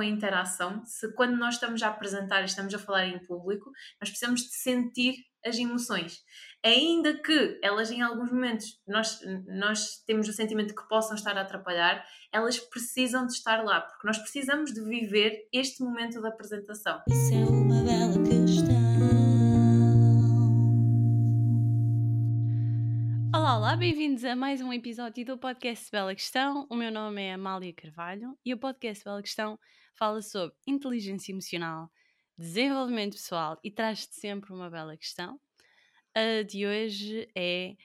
a interação, se quando nós estamos a apresentar e estamos a falar em público, nós precisamos de sentir as emoções. Ainda que elas em alguns momentos nós, nós temos o sentimento de que possam estar a atrapalhar, elas precisam de estar lá, porque nós precisamos de viver este momento da apresentação. Isso é uma bela questão. Olá, bem-vindos a mais um episódio do podcast Bela Questão. O meu nome é Amália Carvalho e o podcast Bela Questão fala sobre inteligência emocional, desenvolvimento pessoal e traz-te sempre uma bela questão. A de hoje é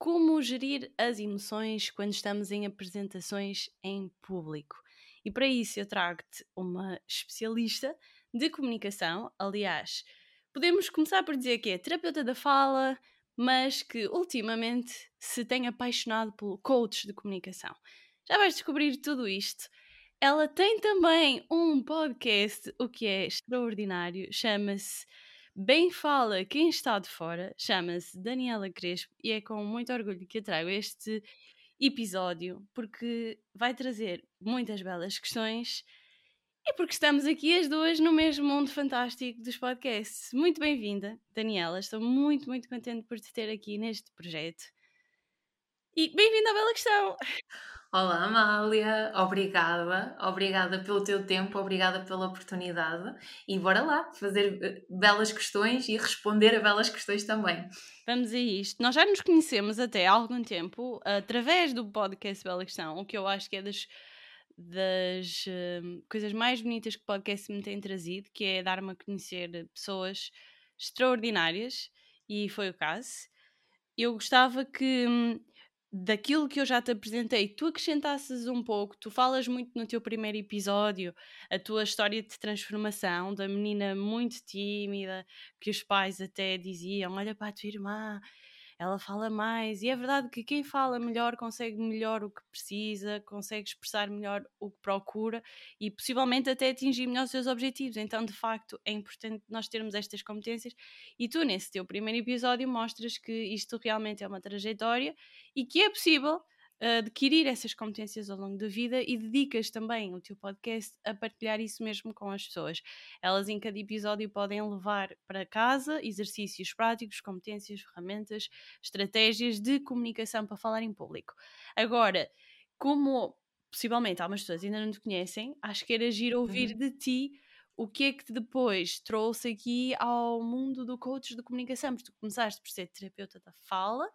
como gerir as emoções quando estamos em apresentações em público. E para isso eu trago-te uma especialista de comunicação, aliás, podemos começar por dizer que é terapeuta da fala, mas que ultimamente se tem apaixonado pelo coach de comunicação. Já vais descobrir tudo isto. Ela tem também um podcast, o que é extraordinário, chama-se Bem Fala Quem Está de Fora, chama-se Daniela Crespo e é com muito orgulho que eu trago este episódio porque vai trazer muitas belas questões e porque estamos aqui as duas no mesmo mundo fantástico dos podcasts. Muito bem-vinda, Daniela. Estou muito, muito contente por te ter aqui neste projeto. E bem-vinda à Bela Questão! Olá, Amália. Obrigada. Obrigada pelo teu tempo, obrigada pela oportunidade. E bora lá fazer eh, belas questões e responder a belas questões também. Vamos a isto. Nós já nos conhecemos até há algum tempo através do podcast Bela Questão, o que eu acho que é das das uh, coisas mais bonitas que o podcast me tem trazido, que é dar-me a conhecer pessoas extraordinárias, e foi o caso. Eu gostava que hum, daquilo que eu já te apresentei, tu acrescentasses um pouco, tu falas muito no teu primeiro episódio, a tua história de transformação da menina muito tímida, que os pais até diziam: Olha para a tua irmã, ela fala mais, e é verdade que quem fala melhor consegue melhor o que precisa, consegue expressar melhor o que procura e possivelmente até atingir melhor os seus objetivos. Então, de facto, é importante nós termos estas competências e tu, nesse teu primeiro episódio, mostras que isto realmente é uma trajetória e que é possível adquirir essas competências ao longo da vida e dedicas também o teu podcast a partilhar isso mesmo com as pessoas. Elas em cada episódio podem levar para casa exercícios práticos, competências, ferramentas, estratégias de comunicação para falar em público. Agora, como possivelmente algumas pessoas ainda não te conhecem, acho que era agir ouvir uhum. de ti o que é que depois trouxe aqui ao mundo do coach de comunicação, porque tu começaste por ser terapeuta da fala,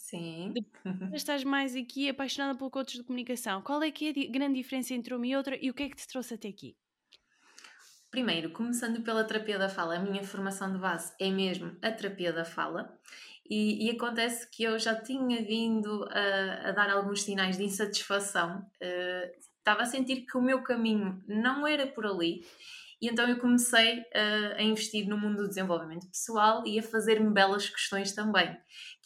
Sim. Depois estás mais aqui apaixonada por coaches de comunicação. Qual é que é a grande diferença entre uma e outra e o que é que te trouxe até aqui? Primeiro, começando pela terapia da fala, a minha formação de base é mesmo a terapia da fala. E, e acontece que eu já tinha vindo a, a dar alguns sinais de insatisfação, uh, estava a sentir que o meu caminho não era por ali e então eu comecei a, a investir no mundo do desenvolvimento pessoal e a fazer-me belas questões também,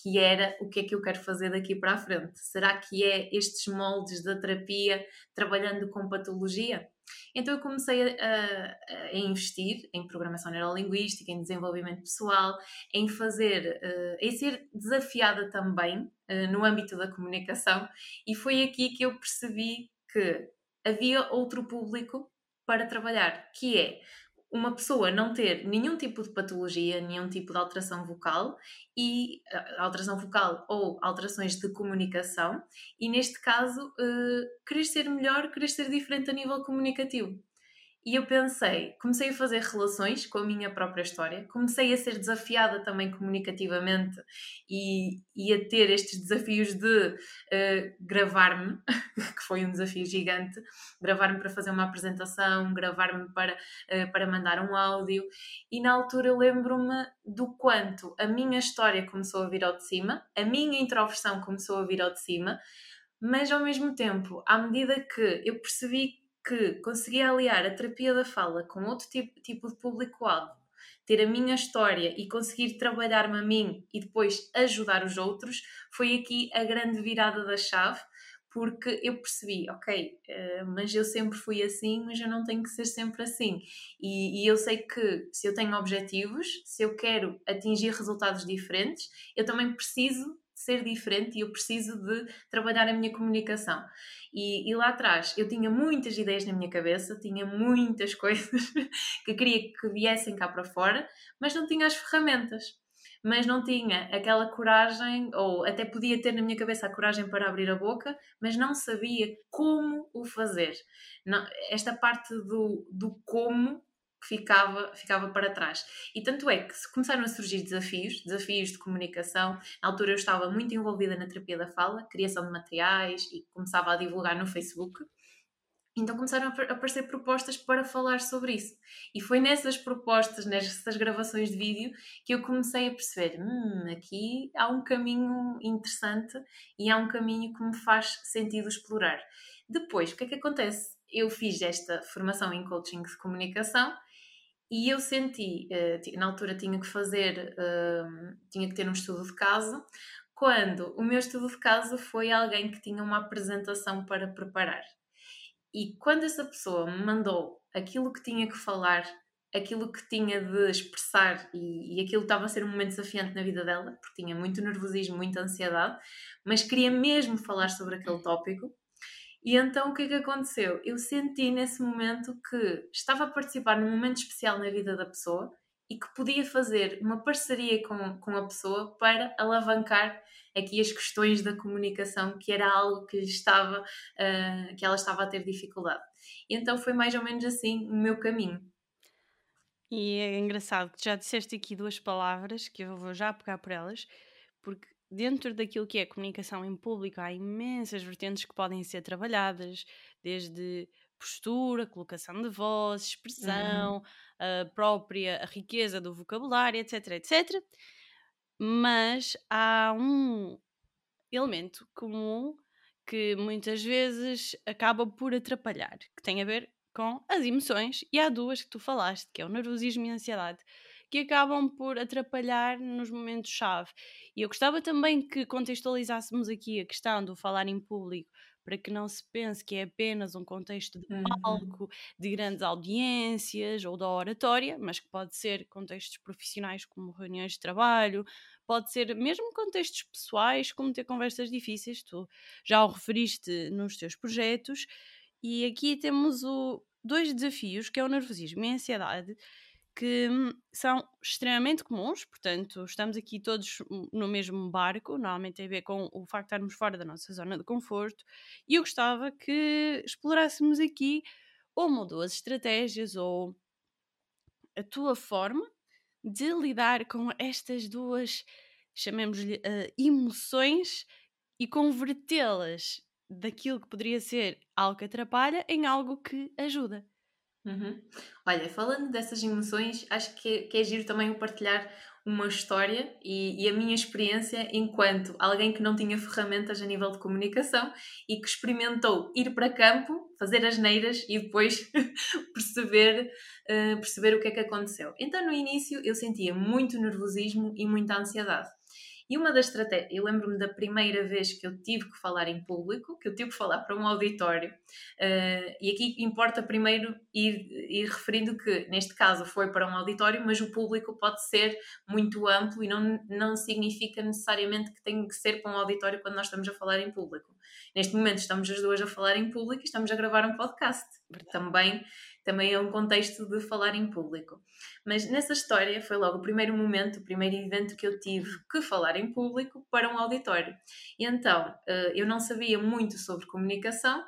que era o que é que eu quero fazer daqui para a frente? Será que é estes moldes da terapia trabalhando com patologia? Então eu comecei a, a, investir em programação neurolinguística, em desenvolvimento pessoal, em fazer, uh, em ser desafiada também uh, no âmbito da comunicação, e foi aqui que eu percebi que havia outro público para trabalhar, que é uma pessoa não ter nenhum tipo de patologia, nenhum tipo de alteração vocal e uh, alteração vocal ou alterações de comunicação e neste caso uh, querer ser melhor, querer ser diferente a nível comunicativo. E eu pensei, comecei a fazer relações com a minha própria história, comecei a ser desafiada também comunicativamente e, e a ter estes desafios de uh, gravar-me, que foi um desafio gigante, gravar-me para fazer uma apresentação, gravar-me para, uh, para mandar um áudio. E na altura eu lembro-me do quanto a minha história começou a vir ao de cima, a minha introversão começou a vir ao de cima, mas ao mesmo tempo, à medida que eu percebi que conseguia aliar a terapia da fala com outro tipo, tipo de público-alvo, ter a minha história e conseguir trabalhar-me a mim e depois ajudar os outros, foi aqui a grande virada da chave, porque eu percebi, ok, uh, mas eu sempre fui assim, mas eu não tenho que ser sempre assim. E, e, eu sei que se eu tenho objetivos, se eu quero atingir resultados diferentes, eu também preciso ser diferente e eu preciso de trabalhar a minha comunicação. E, e, lá atrás eu tinha muitas ideias na minha cabeça, tinha muitas coisas que queria que viessem cá para fora, mas não tinha as ferramentas. Mas não tinha aquela coragem, ou até podia ter na minha cabeça a coragem para abrir a boca, mas não sabia como o fazer. Não, esta parte do, do como ficava, ficava para trás. E tanto é que começaram a surgir desafios, desafios de comunicação. Na altura eu estava muito envolvida na terapia da fala, criação de materiais e começava a divulgar no Facebook. Então começaram a aparecer propostas para falar sobre isso. E foi nessas propostas, nessas gravações de vídeo, que eu comecei a perceber: hum, aqui há um caminho interessante e há um caminho que me faz sentido explorar. Depois, o que é que acontece? Eu fiz esta formação em coaching de comunicação e eu senti, uh, na altura tinha que fazer, uh, tinha que ter um estudo de caso, quando o meu estudo de caso foi alguém que tinha uma apresentação para preparar. E quando essa pessoa me mandou aquilo que tinha que falar, aquilo que tinha de expressar, e, e aquilo estava a ser um momento desafiante na vida dela, porque tinha muito nervosismo, muita ansiedade, mas queria mesmo falar sobre aquele tópico, e então o que é que aconteceu? Eu senti nesse momento que estava a participar num momento especial na vida da pessoa e que podia fazer uma parceria com, com a pessoa para alavancar aqui as questões da comunicação, que era algo que estava, uh, que ela estava a ter dificuldade. E então foi mais ou menos assim o meu caminho. E é engraçado que já disseste aqui duas palavras que eu vou já pegar por elas, porque dentro daquilo que é comunicação em público, há imensas vertentes que podem ser trabalhadas, desde postura, colocação de voz, expressão, uhum. a própria a riqueza do vocabulário, etc, etc. Mas há um elemento comum que muitas vezes acaba por atrapalhar, que tem a ver com as emoções, e há duas que tu falaste, que é o nervosismo e a ansiedade que acabam por atrapalhar nos momentos-chave. E eu gostava também que contextualizássemos aqui a questão do falar em público, para que não se pense que é apenas um contexto de uhum. palco, de grandes audiências ou da oratória, mas que pode ser contextos profissionais como reuniões de trabalho, pode ser mesmo contextos pessoais, como ter conversas difíceis, tu já o referiste nos teus projetos, e aqui temos o, dois desafios, que é o nervosismo e a ansiedade, que hum, são extremamente comuns, portanto, estamos aqui todos no mesmo barco, normalmente tem a ver com o facto de estarmos fora da nossa zona de conforto, e eu gostava que explorássemos aqui uma ou duas estratégias ou a tua forma de lidar com estas duas, chamemos-lhe, uh, emoções e convertê-las daquilo que poderia ser algo que atrapalha em algo que ajuda. Uhum. Olha, falando dessas emoções, acho que, que é giro também o partilhar uma história e, e, a minha experiência enquanto alguém que não tinha ferramentas a nível de comunicação e que experimentou ir para campo, fazer as neiras e depois perceber, uh, perceber o que é que aconteceu. Então, no início, eu sentia muito nervosismo e muita ansiedade. E uma das estratégias, eu lembro-me da primeira vez que eu tive que falar em público, que eu tive que falar para um auditório, uh, e aqui importa primeiro ir, ir referindo que, neste caso, foi para um auditório, mas o público pode ser muito amplo e não, não significa necessariamente que tem que ser para um auditório quando nós estamos a falar em público. Neste momento estamos as duas a falar em público e estamos a gravar um podcast. Também também é um contexto de falar em público. Mas nessa história foi logo o primeiro momento, o primeiro evento que eu tive que falar em público para um auditório. E então eh, eu não sabia muito sobre comunicação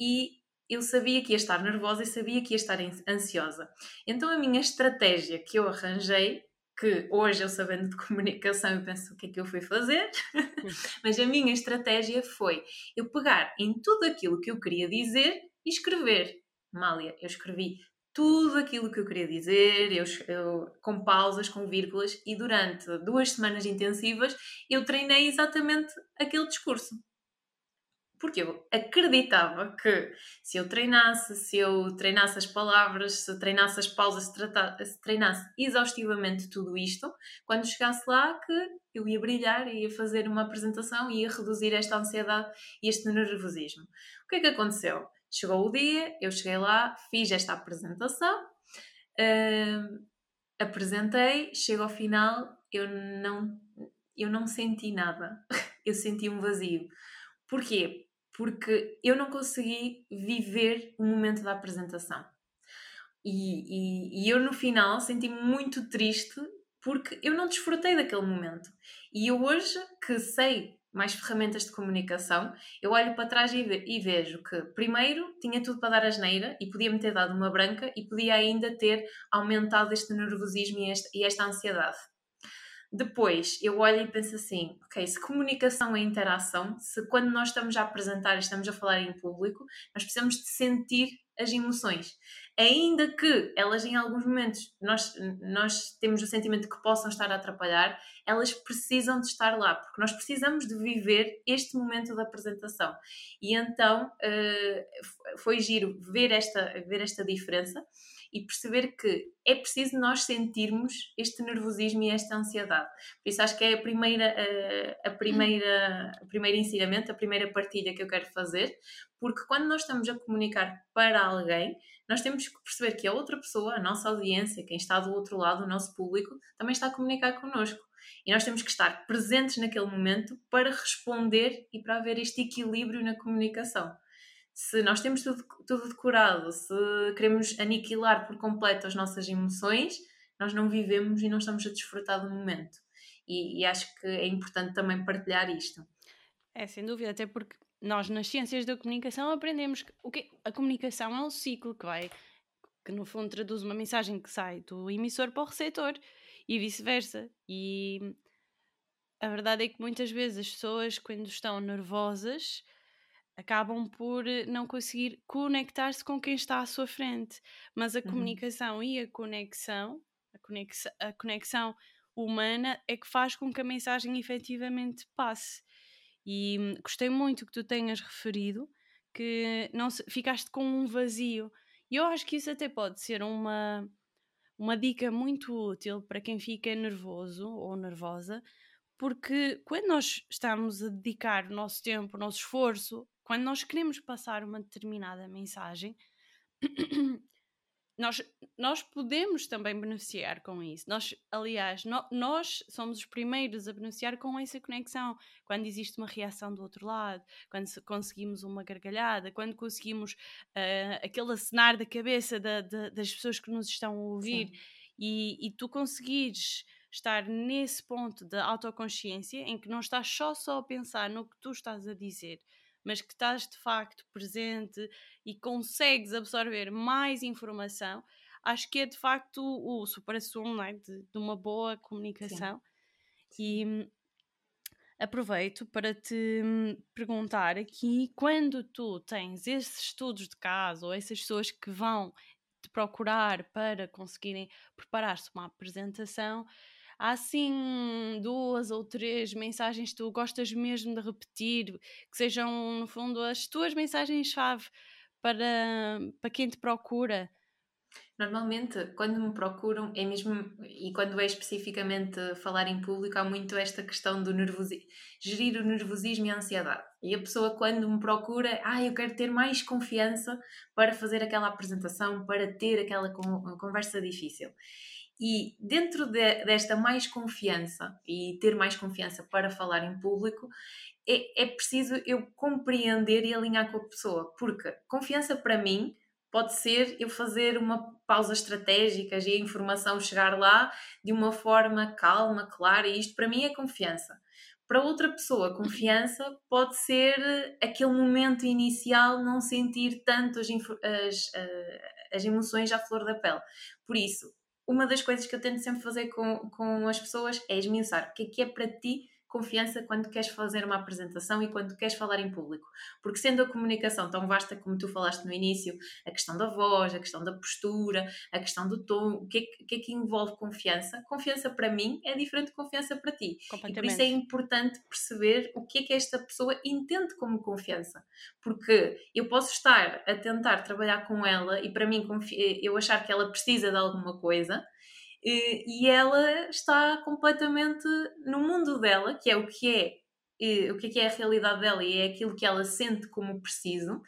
e eu sabia que ia estar nervosa e sabia que ia estar ansiosa. Então a minha estratégia que eu arranjei que hoje eu sabendo de comunicação eu penso o que é que eu fui fazer, mas a minha estratégia foi eu pegar em tudo aquilo que eu queria dizer e escrever. Mália, eu escrevi tudo aquilo que eu queria dizer, eu, eu, com pausas, com vírgulas, e durante duas semanas intensivas eu treinei exatamente aquele discurso. Porque eu acreditava que se eu treinasse, se eu treinasse as palavras, se treinasse as pausas, se, tratasse, se treinasse exaustivamente tudo isto, quando chegasse lá que eu ia brilhar, ia fazer uma apresentação e ia reduzir esta ansiedade e este nervosismo. O que é que aconteceu? Chegou o dia, eu cheguei lá, fiz esta apresentação, uh, apresentei, chego ao final, eu não, eu não senti nada. eu senti um vazio. Porquê? Porque eu não consegui viver o momento da apresentação. E, e, e eu no final senti-me muito triste porque eu não desfrutei daquele momento. E eu hoje que sei mais ferramentas de comunicação, eu olho para trás e, ve e vejo que, primeiro, tinha tudo para dar asneira e podia me ter dado uma branca e podia ainda ter aumentado este nervosismo e, este, e esta ansiedade. Depois, eu olho e penso assim: ok, se comunicação é interação, se quando nós estamos a apresentar e estamos a falar em público, nós precisamos de sentir as emoções. Ainda que elas, em alguns momentos, nós, nós temos o sentimento que possam estar a atrapalhar, elas precisam de estar lá, porque nós precisamos de viver este momento da apresentação. E então uh, foi giro ver esta, ver esta diferença e perceber que é preciso nós sentirmos este nervosismo e esta ansiedade. Por isso acho que é a primeira, a, a primeira, a primeira ensinamento, a primeira partilha que eu quero fazer, porque quando nós estamos a comunicar para alguém, nós temos que perceber que a outra pessoa, a nossa audiência, quem está do outro lado, o nosso público, também está a comunicar connosco. E nós temos que estar presentes naquele momento para responder e para haver este equilíbrio na comunicação se nós temos tudo, tudo decorado, se queremos aniquilar por completo as nossas emoções, nós não vivemos e não estamos a desfrutar do momento. E, e acho que é importante também partilhar isto. É, sem dúvida, até porque nós nas ciências da comunicação aprendemos que o que a comunicação é um ciclo que vai, que no fundo traduz uma mensagem que sai do emissor para o receptor e vice-versa. E a verdade é que muitas vezes as pessoas, quando estão nervosas, acabam por eh, não conseguir conectar-se com quem está à sua frente. Mas a uhum. comunicação e a conexão, a conexão, a conexão humana é que faz com que a mensagem efetivamente passe. E hum, gostei muito que tu tenhas referido que não se, ficaste com um vazio. E eu acho que isso até pode ser uma, uma dica muito útil para quem fica nervoso ou nervosa, porque quando nós estamos a dedicar o nosso tempo, o nosso esforço quando nós queremos passar uma determinada mensagem, nós, nós podemos também beneficiar com isso. Nós, aliás, no, nós somos os primeiros a beneficiar com essa conexão. Quando existe uma reação do outro lado, quando conseguimos uma gargalhada, quando conseguimos uh, aquele acenar da cabeça da, da, das pessoas que nos estão a ouvir e, e tu conseguires estar nesse ponto de autoconsciência em que não estás só só a pensar no que tu estás a dizer, mas que estás de facto presente e consegues absorver mais informação, acho que é de facto o, o supra-sumo é? de, de, uma boa comunicação. Sim. E aproveito para te hum, perguntar aqui, quando tu tens esses estudos de caso ou essas pessoas que vão te procurar para conseguirem preparar-se uma apresentação, há assim duas ou três mensagens que tu gostas mesmo de repetir, que sejam, no fundo, as tuas mensagens-chave para, para quem te procura? Normalmente, quando me procuram, é mesmo, e quando é especificamente falar em público, há muito esta questão do nervosismo, gerir o nervosismo e a ansiedade. E a pessoa, quando me procura, ah, eu quero ter mais confiança para fazer aquela apresentação, para ter aquela conversa difícil. E dentro de, desta mais confiança e ter mais confiança para falar em público, é, é preciso eu compreender e alinhar com a pessoa, porque confiança para mim pode ser eu fazer uma pausa estratégica e a informação chegar lá de uma forma calma, clara, e isto para mim é confiança. Para outra pessoa, confiança pode ser aquele momento inicial não sentir tanto as, as, eh, as emoções à flor da pele. Por isso, uma das coisas que eu tento sempre fazer com, com as pessoas é esmiuçar o que é que é para ti confiança quando queres fazer uma apresentação e quando queres falar em público. Porque sendo a comunicação tão vasta como tu falaste no início, a questão da voz, a questão da postura, a questão do tom, o que é que, que, é que envolve confiança? Confiança para mim é diferente de confiança para ti. E por isso é importante perceber o que é que esta pessoa entende como confiança. Porque eu posso estar a tentar trabalhar com ela e para mim eu achar que ela precisa de alguma coisa e ela está completamente no mundo dela, que é o que é, o que é, que é a realidade dela e é aquilo que ela sente como preciso,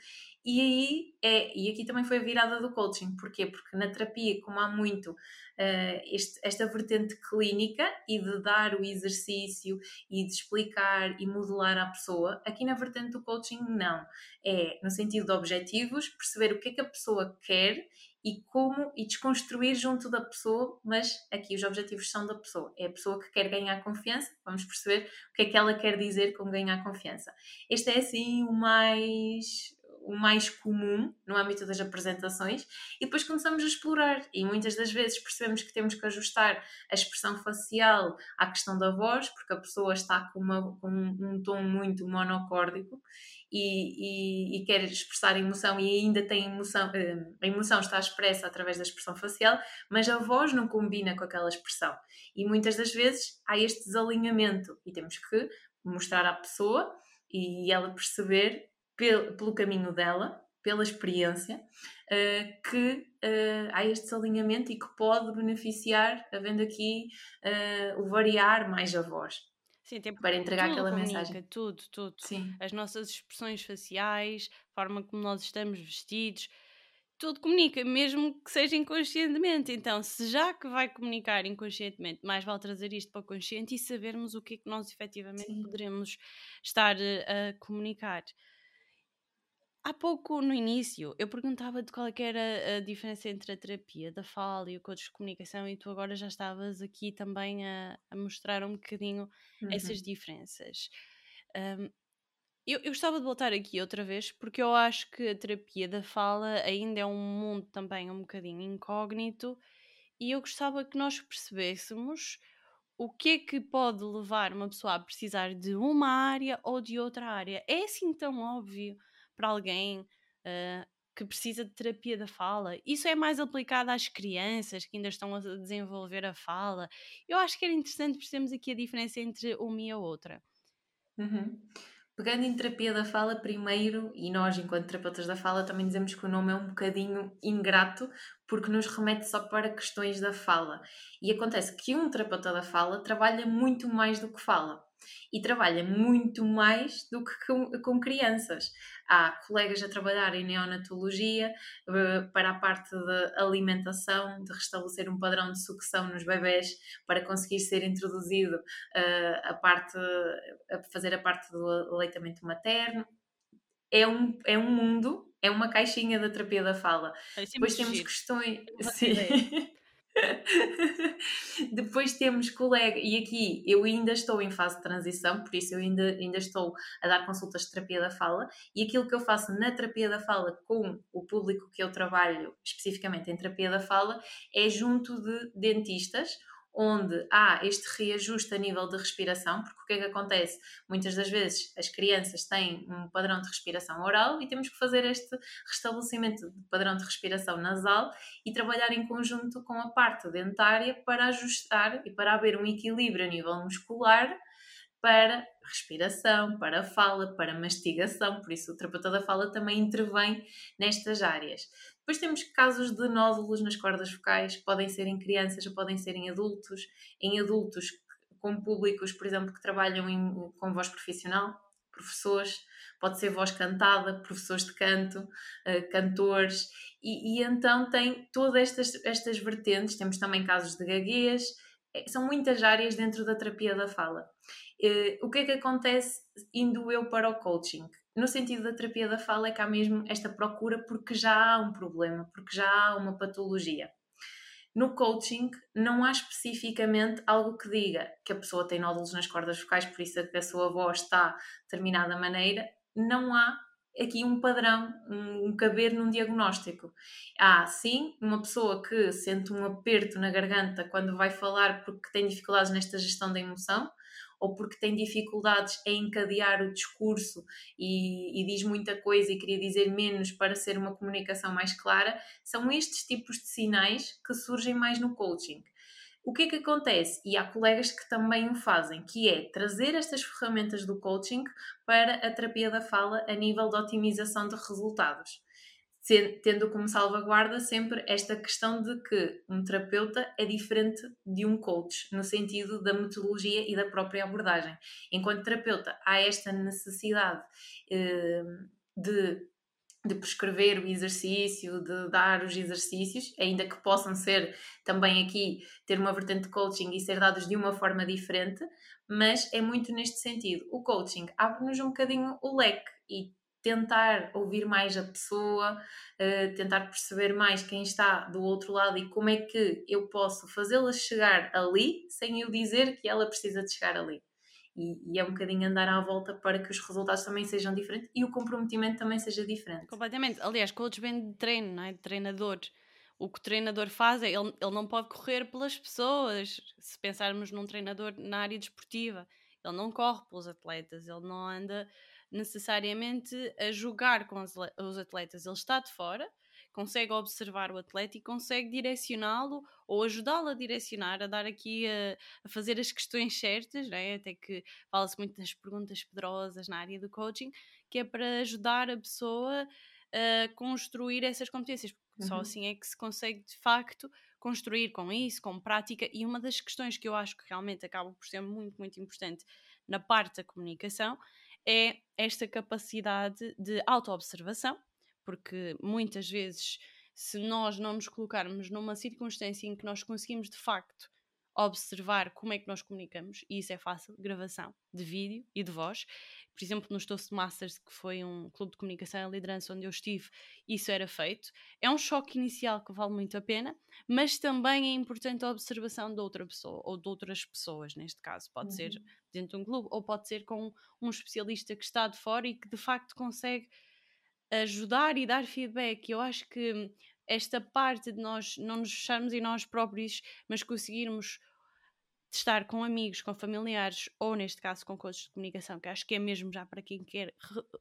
E aí é, e aqui também foi a virada do coaching, porquê? Porque na terapia, como há muito uh, este, esta vertente clínica e de dar o exercício e de explicar e modelar à pessoa, aqui na vertente do coaching não. É no sentido de objetivos, perceber o que é que a pessoa quer e como e desconstruir junto da pessoa, mas aqui os objetivos são da pessoa. É a pessoa que quer ganhar confiança, vamos perceber o que é que ela quer dizer com ganhar confiança. Este é assim o mais o mais comum no âmbito das apresentações e depois começamos a explorar e muitas das vezes percebemos que temos que ajustar a expressão facial à questão da voz porque a pessoa está com, uma, com um tom muito monocórdico e, e, e, quer expressar emoção e ainda tem emoção, eh, a emoção está expressa através da expressão facial, mas a voz não combina com aquela expressão. E muitas das vezes há este desalinhamento e temos que mostrar à pessoa e ela perceber pelo, caminho dela, pela experiência, uh, que uh, há este desalinhamento e que pode beneficiar, havendo aqui uh, o variar mais a voz. Sim, para entregar aquela mensagem. Tudo, tudo. Sim. As nossas expressões faciais, a forma como nós estamos vestidos, tudo comunica, mesmo que seja inconscientemente. Então, se já que vai comunicar inconscientemente, mais vale trazer isto para o consciente e sabermos o que é que nós efetivamente Sim. poderemos estar a comunicar. Há pouco, no início, eu perguntava-te qual é era a diferença entre a terapia da fala e o coach de comunicação e tu agora já estavas aqui também a, a mostrar um bocadinho uhum. essas diferenças. Um, eu, eu gostava de voltar aqui outra vez porque eu acho que a terapia da fala ainda é um mundo também um bocadinho incógnito e eu gostava que nós percebêssemos o que é que pode levar uma pessoa a precisar de uma área ou de outra área. É assim tão óbvio para alguém uh, que precisa de terapia da fala. Isso é mais aplicado às crianças que ainda estão a desenvolver a fala. Eu acho que era interessante percebermos aqui a diferença entre uma e a outra. Uhum. Pegando em terapia da fala, primeiro, e nós, enquanto terapeutas da fala, também dizemos que o nome é um bocadinho ingrato, porque nos remete só para questões da fala. E acontece que um terapeuta da fala trabalha muito mais do que fala e trabalha muito mais do que com, com crianças. Há colegas a trabalhar em neonatologia uh, para a parte de alimentação, de restabelecer um padrão de sucção nos bebés para conseguir ser introduzido uh, a parte, a fazer a parte do aleitamento materno. É um, é um mundo, é uma caixinha da terapia da fala. É Depois temos giro. questões. Sim. Depois temos colega, e aqui eu ainda estou em fase de transição, por isso eu ainda, ainda estou a dar consultas de terapia da fala, e aquilo que eu faço na terapia da fala com o público que eu trabalho especificamente em terapia da fala é junto de dentistas onde há este reajuste a nível de respiração, porque o que é que acontece? Muitas das vezes as crianças têm um padrão de respiração oral e temos que fazer este restabelecimento de padrão de respiração nasal e trabalhar em conjunto com a parte dentária para ajustar e para haver um equilíbrio a nível muscular para respiração, para fala, para mastigação, por isso o terapeuta da fala também intervém nestas áreas. Depois temos casos de nódulos nas cordas vocais, podem ser em crianças ou podem ser em adultos, em adultos com públicos, por exemplo, que trabalham em, com voz profissional, professores, pode ser voz cantada, professores de canto, uh, cantores, e, e, então tem todas estas, estas vertentes, temos também casos de gaguez, é, são muitas áreas dentro da terapia da fala. Uh, o que é que acontece indo eu para o coaching? No sentido da terapia da fala é que há mesmo esta procura porque já há um problema, porque já há uma patologia. No coaching, não há especificamente algo que diga que a pessoa tem nódulos nas cordas vocais, por isso é a sua voz está de determinada maneira. Não há aqui um padrão, um caber num diagnóstico. Há, sim, uma pessoa que sente um aperto na garganta quando vai falar porque tem dificuldades nesta gestão da emoção, ou porque tem dificuldades em encadear o discurso e, e, diz muita coisa e queria dizer menos para ser uma comunicação mais clara, são estes tipos de sinais que surgem mais no coaching. O que é que acontece? E há colegas que também o fazem, que é trazer estas ferramentas do coaching para a terapia da fala a nível de otimização de resultados tendo como salvaguarda sempre esta questão de que um terapeuta é diferente de um coach, no sentido da metodologia e da própria abordagem. Enquanto terapeuta, há esta necessidade eh, de de prescrever o exercício, de dar os exercícios, ainda que possam ser também aqui ter uma vertente de coaching e ser dados de uma forma diferente, mas é muito neste sentido. O coaching abre-nos um bocadinho o leque e tentar ouvir mais a pessoa, uh, tentar perceber mais quem está do outro lado e como é que eu posso fazê-la chegar ali sem eu dizer que ela precisa de chegar ali. E, e, é um bocadinho andar à volta para que os resultados também sejam diferentes e o comprometimento também seja diferente. Completamente. Aliás, coach vem de treino, não é? De treinador. O que o treinador faz é ele, ele não pode correr pelas pessoas. Se pensarmos num treinador na área desportiva, ele não corre pelos atletas, ele não anda necessariamente a jogar com os atletas, ele está de fora consegue observar o atleta e consegue direcioná-lo ou ajudá-lo a direcionar, a dar aqui a, a fazer as questões certas, né? até que fala-se muito das perguntas pedrosas na área do coaching, que é para ajudar a pessoa a construir essas competências, porque uhum. só assim é que se consegue de facto construir com isso, com prática, e uma das questões que eu acho que realmente acaba por ser muito, muito importante na parte da comunicação é esta capacidade de autoobservação, porque muitas vezes, se nós não nos colocarmos numa circunstância em que nós conseguimos de facto observar como é que nós comunicamos, e isso é fácil, gravação de vídeo e de voz. Por exemplo, nos Toastmasters, que foi um clube de comunicação e liderança onde eu estive, isso era feito. É um choque inicial que vale muito a pena, mas também é importante a observação de outra pessoa, ou de outras pessoas, neste caso. Pode uhum. ser dentro de um clube, ou pode ser com um especialista que está de fora e que de facto consegue ajudar e dar feedback. Eu acho que esta parte de nós não nos fecharmos em nós próprios, mas conseguirmos estar com amigos, com familiares ou, neste caso, com coaches de comunicação, que acho que é mesmo já para quem quer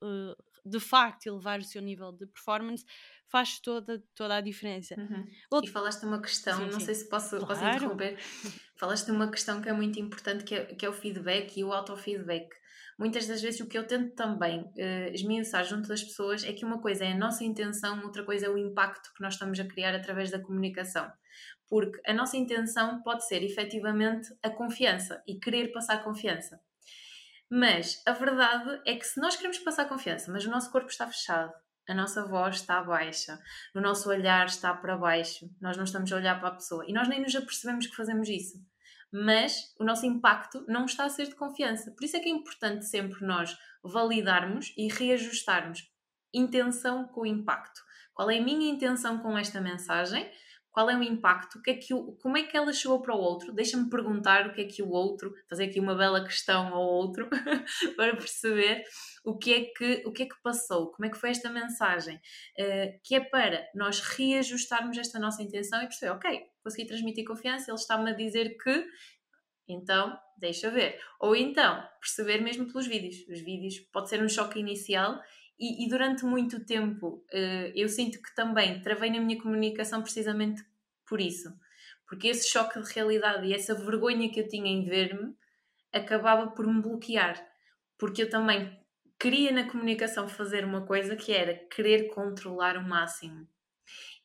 uh, de facto elevar o seu nível de performance, faz toda, toda a diferença. Uhum. E falaste de uma questão, sim, não sim. sei se posso, claro. posso interromper, falaste de uma questão que é muito importante, que é, que é o feedback e o autofeedback muitas das vezes o que eu tento também uh, esmiuçar junto das pessoas é que uma coisa é a nossa intenção, outra coisa é o impacto que nós estamos a criar através da comunicação. Porque a nossa intenção pode ser efetivamente a confiança e querer passar confiança. Mas a verdade é que se nós queremos passar confiança, mas o nosso corpo está fechado, a nossa voz está baixa, o nosso olhar está para baixo, nós não estamos a olhar para a pessoa e nós nem nos apercebemos que fazemos isso mas o nosso impacto não está a ser de confiança. Por isso é que é importante sempre nós validarmos e reajustarmos intenção com impacto. Qual é a minha intenção com esta mensagem? Qual é o impacto? O que é que o, como é que ela chegou para o outro? Deixa-me perguntar o que é que o outro, fazer aqui uma bela questão ao outro para perceber o que é que o que é que passou, como é que foi esta mensagem, uh, que é para nós reajustarmos esta nossa intenção e perceber, ok, consegui transmitir confiança, ele está-me a dizer que, então deixa ver. Ou então perceber mesmo pelos vídeos. Os vídeos pode ser um choque inicial e, e, durante muito tempo uh, eu sinto que também travei na minha comunicação precisamente por isso. Porque esse choque de realidade e essa vergonha que eu tinha em ver-me acabava por me bloquear. Porque eu também queria na comunicação fazer uma coisa que era querer controlar o máximo.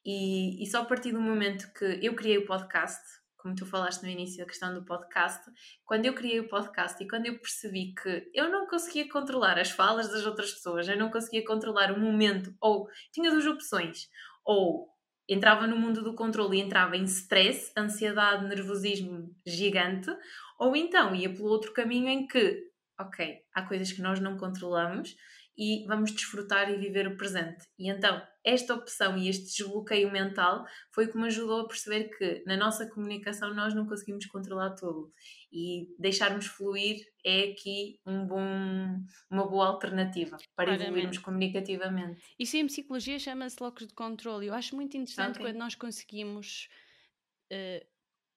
E, e só a partir do momento que eu criei o podcast, como tu falaste no início, a questão do podcast, quando eu criei o podcast e quando eu percebi que eu não conseguia controlar as falas das outras pessoas, eu não conseguia controlar o momento, ou tinha duas opções, ou entrava no mundo do controle e entrava em stress, ansiedade, nervosismo gigante, ou então ia pelo outro caminho em que ok, há coisas que nós não controlamos e vamos desfrutar e viver o presente. E então, esta opção e este desbloqueio mental foi o que me ajudou a perceber que na nossa comunicação nós não conseguimos controlar tudo e deixarmos fluir é aqui um bom, uma boa alternativa para Claramente. evoluirmos comunicativamente. Isso em psicologia chama-se locos de controle. Eu acho muito interessante okay. quando nós conseguimos uh,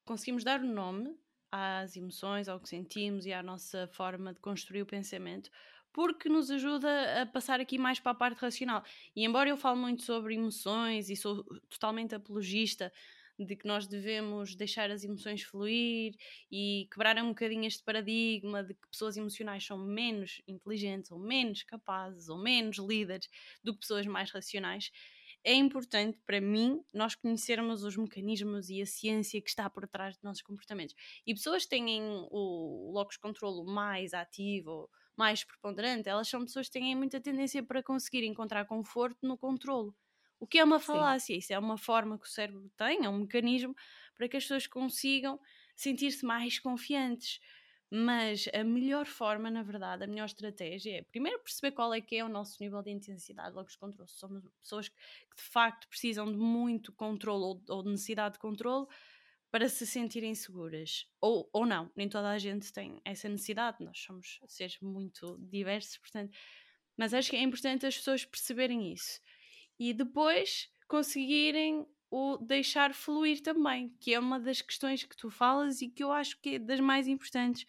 conseguimos dar o nome às emoções, ao que sentimos e à nossa forma de construir o pensamento, porque nos ajuda a passar aqui mais para a parte racional. E embora eu fale muito sobre emoções e sou totalmente apologista de que nós devemos deixar as emoções fluir e quebrar um bocadinho este paradigma de que pessoas emocionais são menos inteligentes ou menos capazes ou menos líderes do que pessoas mais racionais, é importante para mim nós conhecermos os mecanismos e a ciência que está por trás dos nossos comportamentos. E pessoas que têm o locus controlo mais ativo, mais preponderante, elas são pessoas que têm muita tendência para conseguir encontrar conforto no controlo. O que é uma falácia, Sim. isso é uma forma que o cérebro tem, é um mecanismo para que as pessoas consigam sentir-se mais confiantes. Mas a melhor forma, na verdade, a melhor estratégia é primeiro perceber qual é que é o nosso nível de intensidade, logo os controles. Somos pessoas que de facto precisam de muito controle ou, ou de necessidade de controle para se sentirem seguras. Ou, ou não, nem toda a gente tem essa necessidade, nós somos seres muito diversos, portanto. Mas acho que é importante as pessoas perceberem isso. E depois conseguirem o deixar fluir também, que é uma das questões que tu falas e que eu acho que é das mais importantes.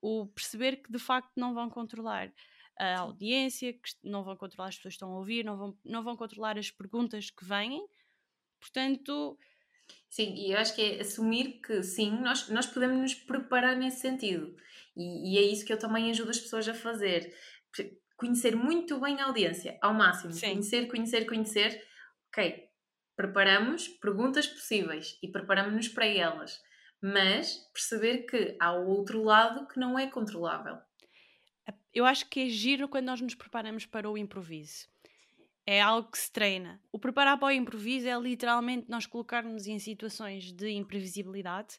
O perceber que de facto não vão controlar a audiência, que não vão controlar as pessoas que estão a ouvir, não vão, não vão controlar as perguntas que vêm. Portanto. Sim, e eu acho que é assumir que sim, nós, nós podemos nos preparar nesse sentido. E, e é isso que eu também ajudo as pessoas a fazer. Conhecer muito bem a audiência, ao máximo. Sim. Conhecer, conhecer, conhecer. Ok, preparamos perguntas possíveis e preparamos-nos para elas, mas perceber que há o outro lado que não é controlável. Eu acho que é giro quando nós nos preparamos para o improviso. É algo que se treina. O preparar para o improviso é literalmente nós colocarmos em situações de imprevisibilidade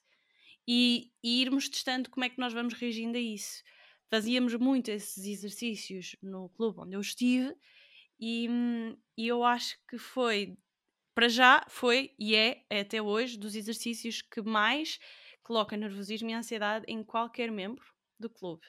e, e irmos testando como é que nós vamos reagindo a isso. Fazíamos muito esses exercícios no clube onde eu estive e, e eu acho que foi para já foi e é, até hoje, dos exercícios que mais coloca nervosismo e ansiedade em qualquer membro do clube.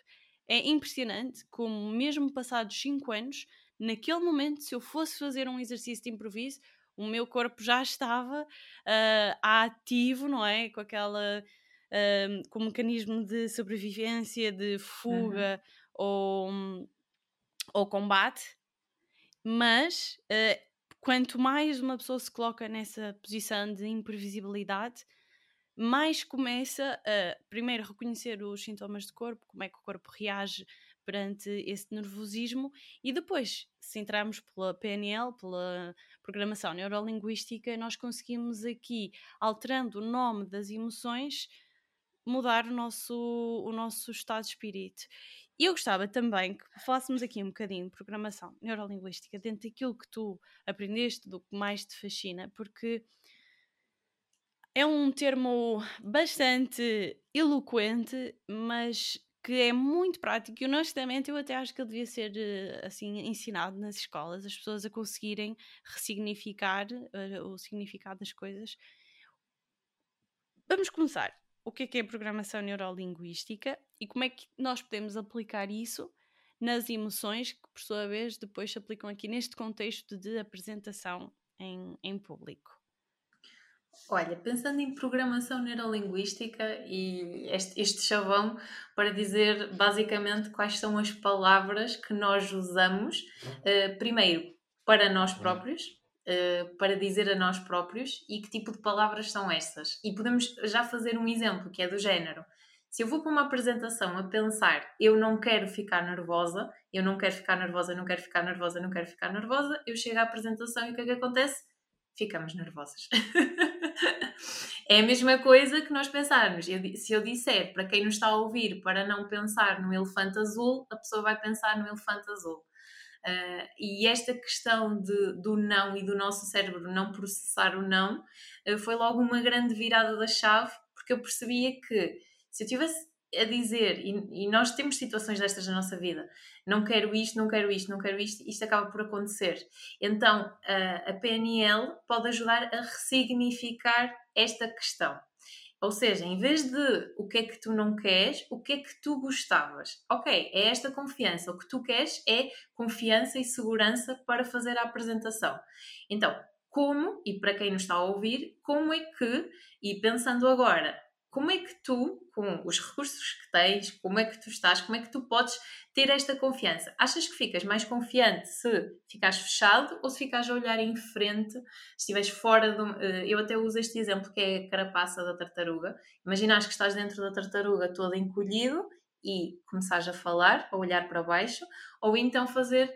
É impressionante como, mesmo passados 5 anos, naquele momento, se eu fosse fazer um exercício de improviso, o meu corpo já estava uh, ativo, não é? Com aquela. Uh, com o mecanismo de sobrevivência, de fuga uhum. ou, ou combate, mas uh, quanto mais uma pessoa se coloca nessa posição de imprevisibilidade, mais começa a primeiro reconhecer os sintomas do corpo, como é que o corpo reage perante esse nervosismo e depois, se entrarmos pela PNL, pela programação neurolinguística, nós conseguimos aqui, alterando o nome das emoções, mudar o nosso, o nosso estado de espírito. E eu gostava também que falássemos aqui um bocadinho de programação neurolinguística dentro daquilo que tu aprendeste, do que mais te fascina, porque é um termo bastante eloquente, mas que é muito prático e honestamente eu até acho que ele devia ser eh, assim ensinado nas escolas, as pessoas a conseguirem ressignificar uh, o significado das coisas. Vamos começar o que é que é programação neurolinguística e como é que nós podemos aplicar isso nas emoções que, por sua vez, depois se aplicam aqui neste contexto de apresentação em, em público. Olha, pensando em programação neurolinguística e este, este chavão para dizer basicamente quais são as palavras que nós usamos, uh, primeiro para nós próprios, uh, para dizer a nós próprios e que tipo de palavras são estas. E podemos já fazer um exemplo que é do género. Se eu vou para uma apresentação a pensar eu não quero ficar nervosa, eu não quero ficar nervosa, não quero ficar nervosa, não quero ficar nervosa, eu chego à apresentação e o que é que acontece? Ficamos nervosas. é a mesma coisa que nós pensarmos. Eu, se eu disser para quem nos está a ouvir para não pensar no elefante azul, a pessoa vai pensar no elefante azul. Uh, e esta questão de, do não e do nosso cérebro não processar o não uh, foi logo uma grande virada da chave, porque eu percebia que se eu tivesse a dizer, e, e, nós temos situações destas na nossa vida, não quero isto, não quero isto, não quero isto, isto acaba por acontecer. Então a, a PNL pode ajudar a ressignificar esta questão. Ou seja, em vez de o que é que tu não queres, o que é que tu gostavas? Ok, é esta confiança. O que tu queres é confiança e segurança para fazer a apresentação. Então, como, e para quem nos está a ouvir, como é que, e pensando agora como é que tu, com os recursos que tens, como é que tu estás, como é que tu podes ter esta confiança? Achas que ficas mais confiante se ficares fechado ou se ficares a olhar em frente, se estiveres fora do. Eh, eu até uso este exemplo que é a carapaça da tartaruga. Imaginas que estás dentro da tartaruga todo encolhido e começares a falar, a olhar para baixo, ou então fazer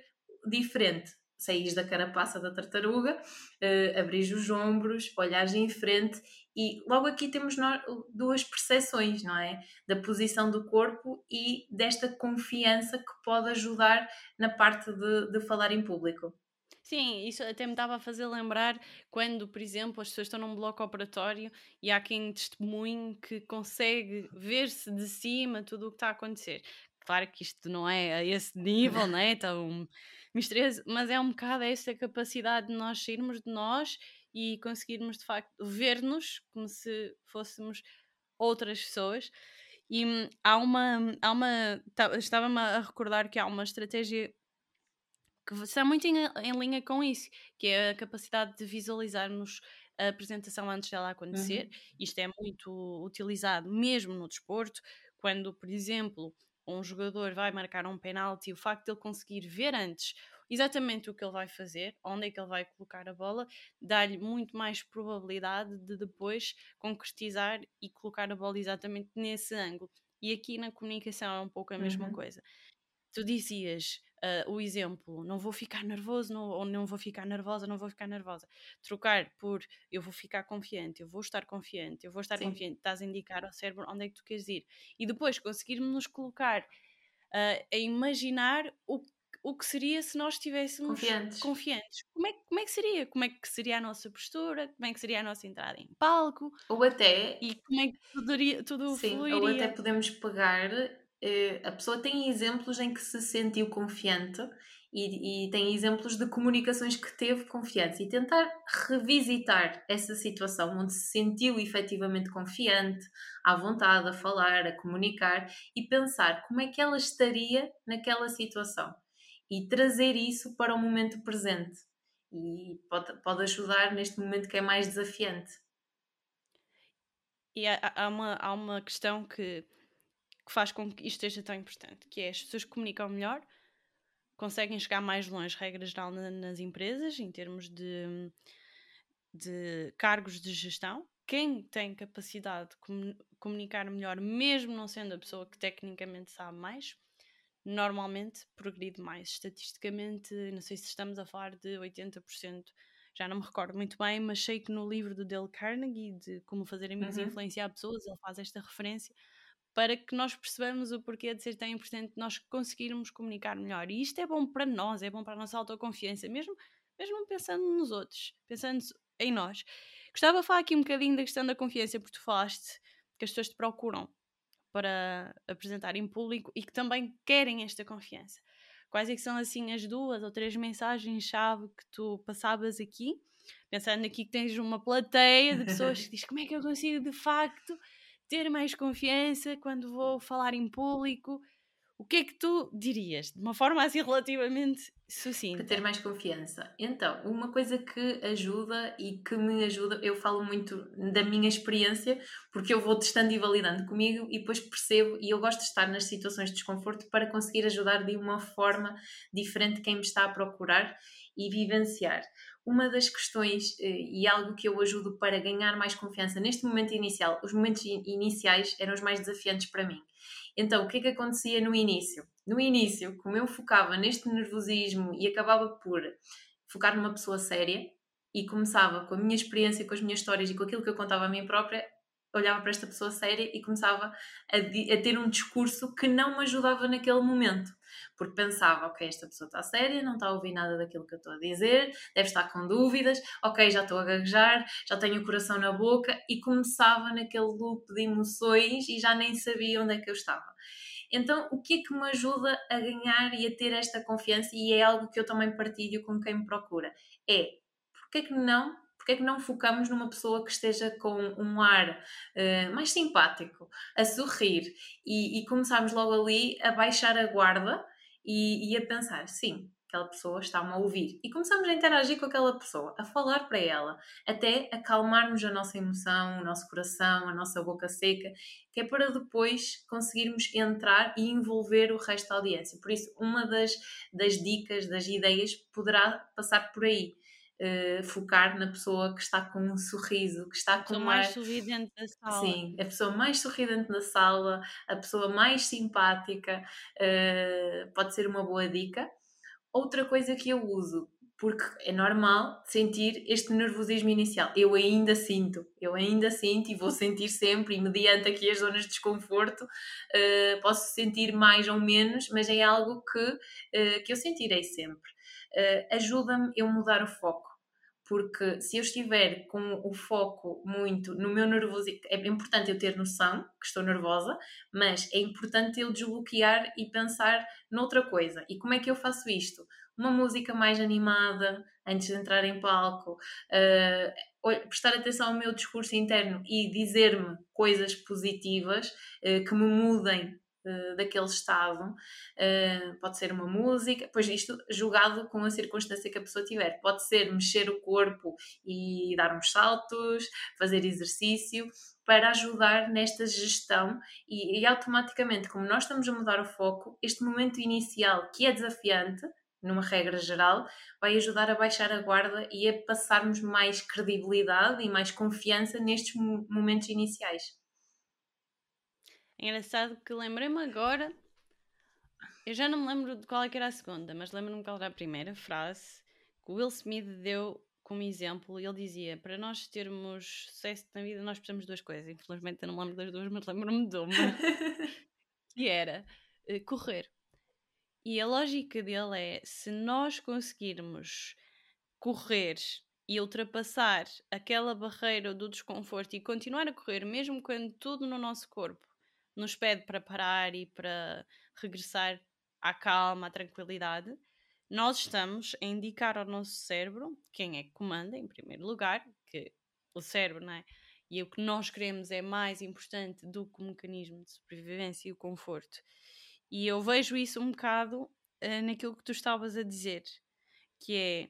diferente. Saís da carapaça da tartaruga, uh, abris os ombros, olhares em frente e logo aqui temos nós, duas percepções, não é? Da posição do corpo e desta confiança que pode ajudar na parte de, de falar em público. Sim, isso até me estava a fazer lembrar quando, por exemplo, as pessoas estão num bloco operatório e há quem testemunhe que consegue ver-se de cima tudo o que está a acontecer. Claro que isto não é a esse nível, não é tão misterioso, mas é um bocado essa capacidade de nós sairmos de nós e conseguirmos de facto ver-nos como se fôssemos outras pessoas. E há uma, há uma estava-me a recordar que há uma estratégia que está muito em, em, linha com isso, que é a capacidade de visualizarmos a apresentação antes dela acontecer. Uhum. Isto é muito utilizado mesmo no desporto, quando, por exemplo, um jogador vai marcar um penalti, o facto de ele conseguir ver antes exatamente o que ele vai fazer, onde é que ele vai colocar a bola, dá-lhe muito mais probabilidade de depois concretizar e colocar a bola exatamente nesse ângulo. E aqui na comunicação é um pouco a mesma uhum. coisa. Tu dizias uh, o exemplo, não vou ficar nervoso, não, ou não vou ficar nervosa, não vou ficar nervosa. Trocar por eu vou ficar confiante, eu vou estar confiante, eu vou estar Sim. confiante, estás a indicar ao cérebro onde é que tu queres ir. E depois conseguirmos nos colocar uh, a imaginar o o que seria se nós estivéssemos confiantes. confiantes. Como, é, como é que seria? Como é que seria a nossa postura? Como é que seria a nossa entrada em palco? Ou até. E como é que tudo, tudo sim, fluiria? Ou até podemos pegar. Uh, a pessoa tem exemplos em que se sentiu confiante e, e, tem exemplos de comunicações que teve confiança e tentar revisitar essa situação onde se sentiu efetivamente confiante, à vontade a falar, a comunicar e pensar como é que ela estaria naquela situação e trazer isso para o momento presente. E pode, pode ajudar neste momento que é mais desafiante. E há, há, uma, há uma questão que, que faz com que isto esteja tão importante, que é as pessoas que comunicam melhor conseguem chegar mais longe, regra geral, nas empresas, em termos de, de cargos de gestão. Quem tem capacidade de comunicar melhor, mesmo não sendo a pessoa que tecnicamente sabe mais, normalmente progride mais. Estatisticamente, não sei se estamos a falar de 80%, já não me recordo muito bem, mas sei que no livro do Dale Carnegie, de Como Fazer Amigos uhum. e Influenciar Pessoas, ele faz esta referência para que nós percebamos o porquê de ser tão importante nós conseguirmos comunicar melhor. E isto é bom para nós, é bom para a nossa autoconfiança, mesmo, mesmo pensando nos outros, pensando em nós. Gostava de falar aqui um bocadinho da questão da confiança, porque tu falaste que as pessoas te procuram para apresentar em público e que também querem esta confiança. Quais é são assim as duas ou três mensagens-chave que tu passavas aqui? Pensando aqui que tens uma plateia de pessoas que diz como é que eu consigo de facto ter mais confiança quando vou falar em público, o que é que tu dirias, de uma forma assim relativamente sucinta? Para ter mais confiança. Então, uma coisa que ajuda e que me ajuda, eu falo muito da minha experiência, porque eu vou testando e validando comigo e depois percebo, e eu gosto de estar nas situações de desconforto para conseguir ajudar de uma forma diferente quem me está a procurar e vivenciar. Uma das questões, eh, e algo que eu ajudo para ganhar mais confiança neste momento inicial, os momentos iniciais eram os mais desafiantes para mim então, o que é que acontecia no início? No início, como eu focava neste nervosismo e acabava por focar numa pessoa séria e começava com a minha experiência, com as minhas histórias e com aquilo que eu contava a mim própria, olhava para esta pessoa séria e começava a, a, ter um discurso que não me ajudava naquele momento. Porque pensava, ok, esta pessoa está séria, não está a ouvir nada daquilo que eu estou a dizer, deve estar com dúvidas, ok, já estou a gaguejar, já tenho o coração na boca e começava naquele loop de emoções e já nem sabia onde é que eu estava. Então, o que é que me ajuda a ganhar e a ter esta confiança? E é algo que eu também partilho com quem me procura. É, porque é que não porque é que não focamos numa pessoa que esteja com um ar uh, mais simpático, a sorrir e, e começarmos logo ali a baixar a guarda e, e a pensar, sim, aquela pessoa está-me a ouvir. E começamos a interagir com aquela pessoa, a falar para ela, até acalmarmos a nossa emoção, o nosso coração, a nossa boca seca, que é para depois conseguirmos entrar e envolver o resto da audiência. Por isso, uma das, das dicas, das ideias, poderá passar por aí. Uh, focar na pessoa que está com um sorriso, que está com a mais sorridente da sala. Sim, a pessoa mais sorridente da sala, a pessoa mais simpática, uh, pode ser uma boa dica. Outra coisa que eu uso porque é normal sentir este nervosismo inicial. Eu ainda sinto, eu ainda sinto e vou sentir sempre, e mediante aqui as zonas de desconforto, uh, posso sentir mais ou menos, mas é algo que, que eu sentirei sempre. Uh, Ajuda-me eu mudar o foco porque se eu estiver com o foco muito no meu nervosismo, é importante eu ter noção que estou nervosa, mas é importante eu desbloquear e pensar noutra coisa. E como é que eu faço isto? Uma música mais animada antes de entrar em palco, uh, prestar atenção ao meu discurso interno e dizer-me coisas positivas uh, que me mudem eh, daquele estado. Uh, pode ser uma música, pois isto julgado com a circunstância que a pessoa tiver. Pode ser mexer o corpo e dar uns saltos, fazer exercício para ajudar nesta gestão e, e automaticamente, como nós estamos a mudar o foco, este momento inicial que é desafiante, numa regra geral, vai ajudar a baixar a guarda e a passarmos mais credibilidade e mais confiança nestes momentos iniciais. É engraçado que lembrei-me agora. Eu já não me lembro de qual é que era a segunda, mas lembro-me qual era a primeira frase que o Will Smith deu como exemplo. Ele dizia: Para nós termos sucesso na vida, nós precisamos de duas coisas. Infelizmente eu não me lembro das duas, mas lembro-me de uma. que era uh, correr. E a lógica dele é: se nós conseguirmos correr e ultrapassar aquela barreira do desconforto e continuar a correr, mesmo quando tudo no nosso corpo nos pede para parar e para regressar à calma, à tranquilidade, nós estamos a indicar ao nosso cérebro quem é que comanda, em primeiro lugar, que o cérebro, não é? E o que nós queremos é mais importante do que o mecanismo de sobrevivência e o conforto. E eu vejo isso um bocado uh, naquilo que tu estavas a dizer, que é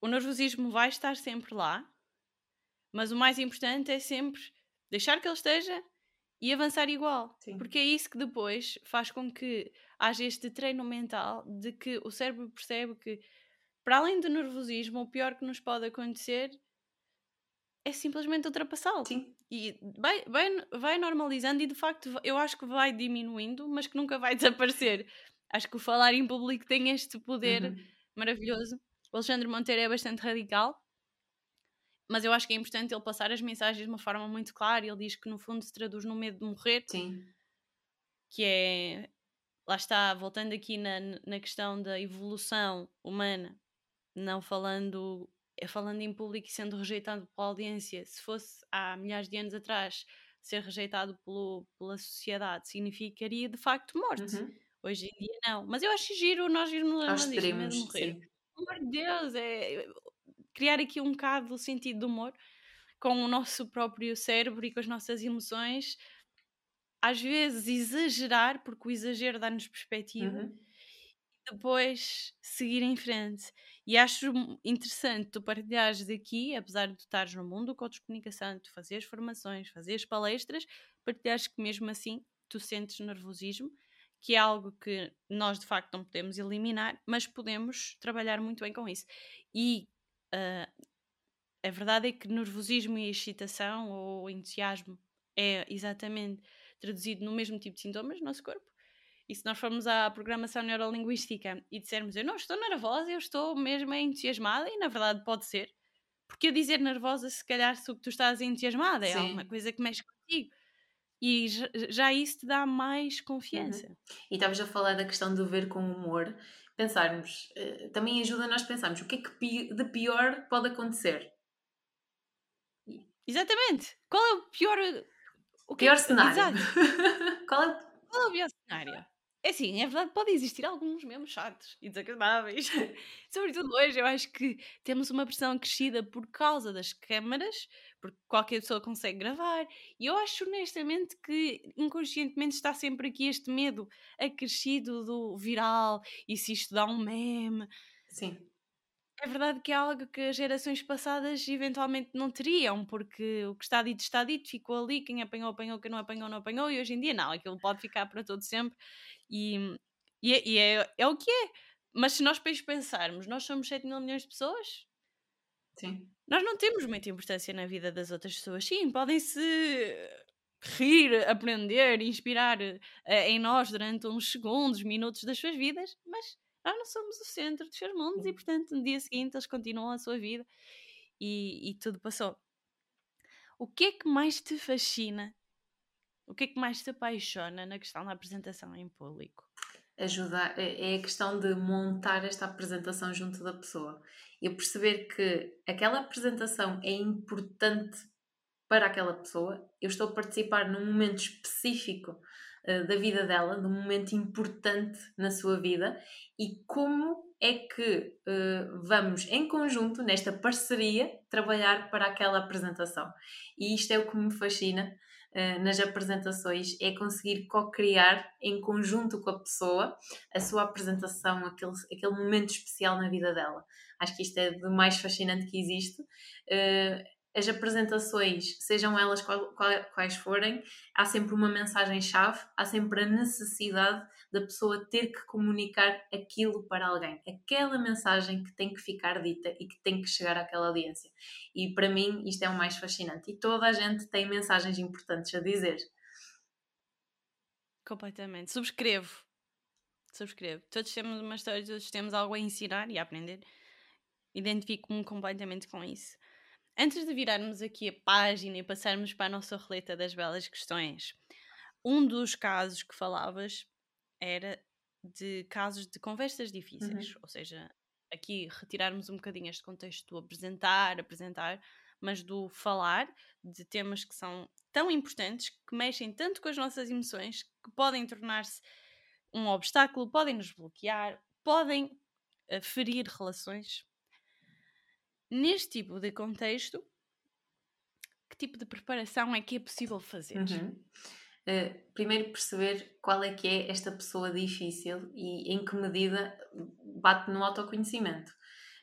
o nervosismo vai estar sempre lá, mas o mais importante é sempre deixar que ele esteja e avançar igual. Sim. Porque é isso que depois faz com que haja este treino mental de que o cérebro percebe que, para além do nervosismo, o pior que nos pode acontecer é simplesmente ultrapassá-lo. E vai, vai, vai normalizando e de facto eu acho que vai diminuindo, mas que nunca vai desaparecer. Acho que o falar em público tem este poder uhum. maravilhoso. O Alexandre Monteiro é bastante radical mas eu acho que é importante ele passar as mensagens de uma forma muito clara. Ele diz que no fundo se traduz no medo de morrer. Sim. Que é. Lá está, voltando aqui na, na questão da evolução humana, não falando, é falando em público e sendo rejeitado pela audiência. Se fosse há milhares de anos atrás ser rejeitado pelo, pela sociedade, significaria de facto morte. Uhum. Hoje em dia não. Mas eu acho giro nós irmos de morrer. Pelo amor de Deus, é, criar aqui um bocado o sentido do humor com o nosso próprio cérebro e com as nossas emoções. Às vezes exagerar, porque o exagero dá-nos perspectiva, uhum. e depois seguir em frente. E acho interessante tu partilhares daqui, apesar de tu estares no mundo do coach de comunicação, tu fazeres formações, fazeres palestras, partilhares que mesmo assim tu sentes nervosismo, que é algo que nós de facto não podemos eliminar, mas podemos trabalhar muito bem com isso. E uh, a verdade é que nervosismo e excitação ou entusiasmo é exatamente traduzido no mesmo tipo de sintomas no nosso corpo. E se nós formos à programação neurolinguística e dissermos eu não estou nervosa, eu estou mesmo entusiasmada, e na verdade pode ser, porque eu dizer nervosa, se calhar se o que tu estás entusiasmada é alguma coisa que mexe contigo. E já, isso te dá mais confiança. Uhum. E estavas a falar da questão de ver com humor pensarmos, uh, também ajuda nós a pensarmos o que é que de pior pode acontecer. Exatamente. Qual é o pior. O que... pior cenário? Qual, é... Qual é o pior cenário? É assim, é verdade, pode existir alguns mesmo chatos e desagradáveis. Sobretudo hoje, eu acho que temos uma pressão acrescida por causa das câmaras, porque qualquer pessoa consegue gravar. E eu acho honestamente que inconscientemente está sempre aqui este medo acrescido do viral e se isto dá um meme. Sim. É verdade que é algo que as gerações passadas eventualmente não teriam, porque o que está dito está dito, ficou ali, quem apanhou, apanhou, quem não apanhou, não apanhou, e hoje em dia não, aquilo pode ficar para todo sempre. E, e, é, e é, é o que é. Mas se nós depois pensarmos, nós somos 7 mil milhões de pessoas? Sim. Nós não temos muita importância na vida das outras pessoas. Sim, podem-se rir, aprender, inspirar uh, em nós durante uns segundos, minutos das suas vidas, mas já não somos o centro dos seus mundos e, portanto, no dia seguinte eles continuam a sua vida e, e tudo passou. O que é que mais te fascina? O que é que mais te apaixona na questão da apresentação em público? Ajudar, é, é a questão de montar esta apresentação junto da pessoa. Eu perceber que aquela apresentação é importante para aquela pessoa, eu estou a participar num momento específico uh, da vida dela, num momento importante na sua vida, e como é que uh, vamos em conjunto, nesta parceria, trabalhar para aquela apresentação. E isto é o que me fascina uh, nas apresentações, é conseguir co-criar em conjunto com a pessoa a sua apresentação, aquele, aquele momento especial na vida dela. Acho que isto é do mais fascinante que existe. Uh, as apresentações, sejam elas qual, qual, quais forem, há sempre uma mensagem-chave, há sempre a necessidade da pessoa ter que comunicar aquilo para alguém, aquela mensagem que tem que ficar dita e que tem que chegar àquela audiência. E para mim isto é o mais fascinante. E toda a gente tem mensagens importantes a dizer. Completamente. Subscrevo. Subscrevo. Todos temos uma história, todos temos algo a ensinar e a aprender. Identifico-me completamente com isso. Antes de virarmos aqui a página e passarmos para a nossa roleta das belas questões, um dos casos que falavas era de casos de conversas difíceis, uhum. ou seja, aqui retirarmos um bocadinho este contexto do apresentar, apresentar, mas do falar de temas que são tão importantes, que mexem tanto com as nossas emoções, que podem tornar-se um obstáculo, podem nos bloquear, podem uh, ferir relações neste tipo de contexto, que tipo de preparação é que é possível fazer? Uhum. Uh, primeiro perceber qual é que é esta pessoa difícil e em que medida bate no autoconhecimento.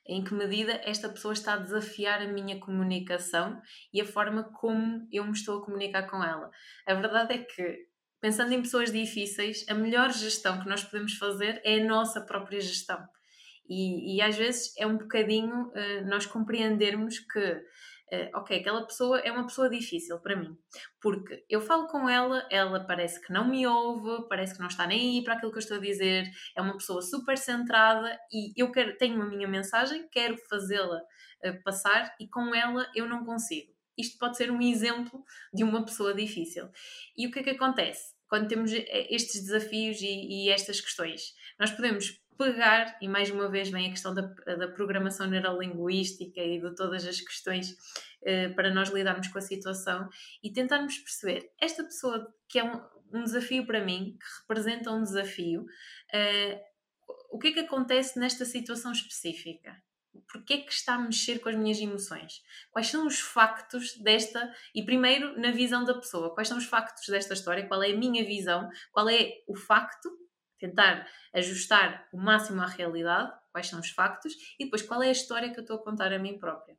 Em que medida esta pessoa está a desafiar a minha comunicação e a forma como eu me estou a comunicar com ela. A verdade é que, pensando em pessoas difíceis, a melhor gestão que nós podemos fazer é a nossa própria gestão e, e às vezes é um bocadinho uh, nós compreendermos que, uh, ok, aquela pessoa é uma pessoa difícil para mim, porque eu falo com ela, ela parece que não me ouve, parece que não está nem aí para aquilo que eu estou a dizer, é uma pessoa super centrada e eu quero, tenho a minha mensagem, quero fazê-la uh, passar e com ela eu não consigo. Isto pode ser um exemplo de uma pessoa difícil. E o que é que acontece? Quando temos estes desafios e, e estas questões, nós podemos pegar, e mais uma vez vem a questão da, da programação neurolinguística e de todas as questões uh, para nós lidarmos com a situação e tentarmos perceber esta pessoa que é um, um desafio para mim, que representa um desafio, uh, o que é que acontece nesta situação específica? Porquê é que está a mexer com as minhas emoções? Quais são os factos desta, e primeiro na visão da pessoa, quais são os factos desta história? Qual é a minha visão? Qual é o facto tentar ajustar o máximo à realidade, quais são os factos, e depois qual é a história que eu estou a contar a mim própria.